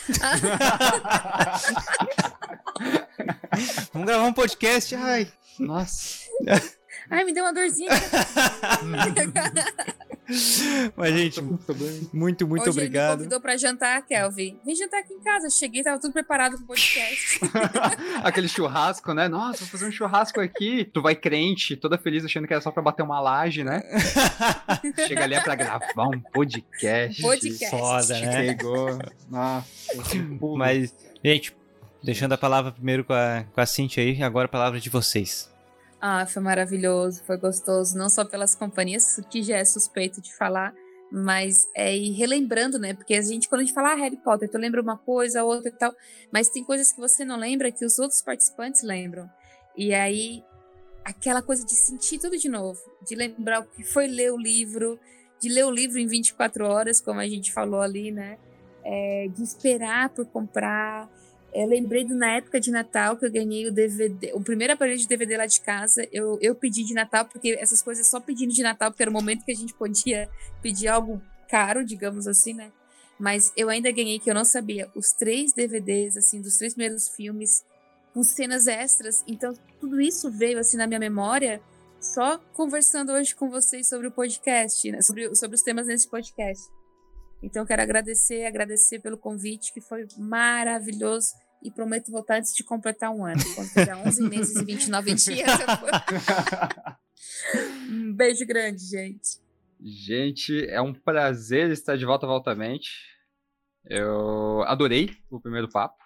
[LAUGHS] Vamos gravar um podcast, ai. Nossa. Ai, me deu uma dorzinha. [LAUGHS] [LAUGHS] Mas, gente, muito, muito Hoje ele me obrigado. convidou pra jantar, Kelvin. Vem jantar aqui em casa. Cheguei, tava tudo preparado pro podcast. [LAUGHS] Aquele churrasco, né? Nossa, vou fazer um churrasco aqui. Tu vai crente, toda feliz, achando que era só pra bater uma laje, né? [LAUGHS] Chega ali é pra gravar um podcast. Podcast. Foda, né? Chegou. Nossa. Mas, gente, deixando a palavra primeiro com a, com a Cintia aí, agora a palavra de vocês. Ah, foi maravilhoso, foi gostoso, não só pelas companhias, que já é suspeito de falar, mas é ir relembrando, né? Porque a gente, quando a gente fala ah, Harry Potter, tu lembra uma coisa, outra e tal, mas tem coisas que você não lembra que os outros participantes lembram. E aí, aquela coisa de sentir tudo de novo, de lembrar o que foi ler o livro, de ler o livro em 24 horas, como a gente falou ali, né? É, de esperar por comprar. Eu lembrei na época de Natal que eu ganhei o DVD, o primeiro aparelho de DVD lá de casa. Eu, eu pedi de Natal, porque essas coisas só pedindo de Natal, porque era o momento que a gente podia pedir algo caro, digamos assim, né? Mas eu ainda ganhei, que eu não sabia, os três DVDs, assim, dos três primeiros filmes, com cenas extras. Então, tudo isso veio, assim, na minha memória, só conversando hoje com vocês sobre o podcast, né? Sobre, sobre os temas nesse podcast. Então, quero agradecer, agradecer pelo convite, que foi maravilhoso. E prometo voltar antes de completar um ano. Quando tiver 11 meses e 29 dias, eu. Um beijo grande, gente. Gente, é um prazer estar de volta voltamente. Eu adorei o primeiro papo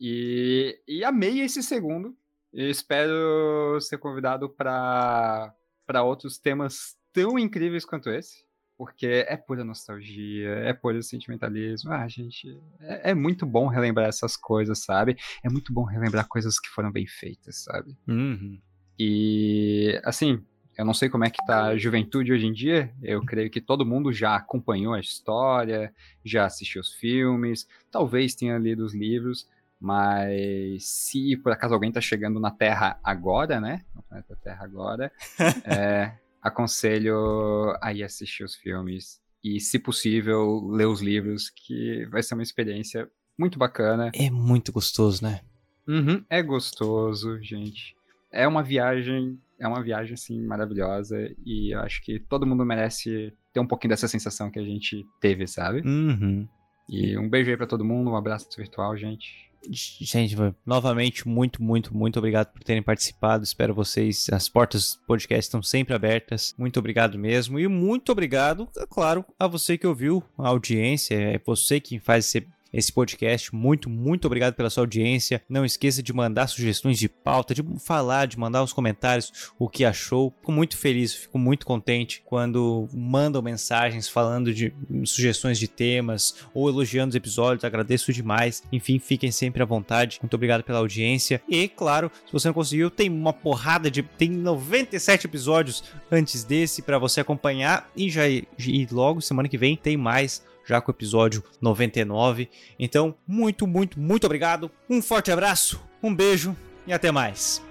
e, e amei esse segundo. E espero ser convidado para outros temas tão incríveis quanto esse. Porque é pura nostalgia, é puro sentimentalismo. Ah, gente, é, é muito bom relembrar essas coisas, sabe? É muito bom relembrar coisas que foram bem feitas, sabe? Uhum. E, assim, eu não sei como é que tá a juventude hoje em dia. Eu creio que todo mundo já acompanhou a história, já assistiu os filmes, talvez tenha lido os livros, mas se por acaso alguém tá chegando na Terra agora, né? No planeta Terra agora, [LAUGHS] é, aconselho a ir assistir os filmes e, se possível, ler os livros, que vai ser uma experiência muito bacana. É muito gostoso, né? Uhum, é gostoso, gente. É uma viagem, é uma viagem assim maravilhosa e eu acho que todo mundo merece ter um pouquinho dessa sensação que a gente teve, sabe? Uhum. E um beijo aí pra todo mundo, um abraço virtual, gente. Gente, novamente, muito, muito, muito obrigado por terem participado. Espero vocês. As portas do podcast estão sempre abertas. Muito obrigado mesmo. E muito obrigado, é claro, a você que ouviu, a audiência. É você que faz esse esse podcast. Muito, muito obrigado pela sua audiência. Não esqueça de mandar sugestões de pauta, de falar, de mandar os comentários o que achou. Fico muito feliz, fico muito contente quando mandam mensagens falando de sugestões de temas ou elogiando os episódios. Agradeço demais. Enfim, fiquem sempre à vontade. Muito obrigado pela audiência. E, claro, se você não conseguiu, tem uma porrada de. Tem 97 episódios antes desse para você acompanhar. E já e logo, semana que vem, tem mais já com o episódio 99. Então, muito, muito, muito obrigado. Um forte abraço, um beijo e até mais.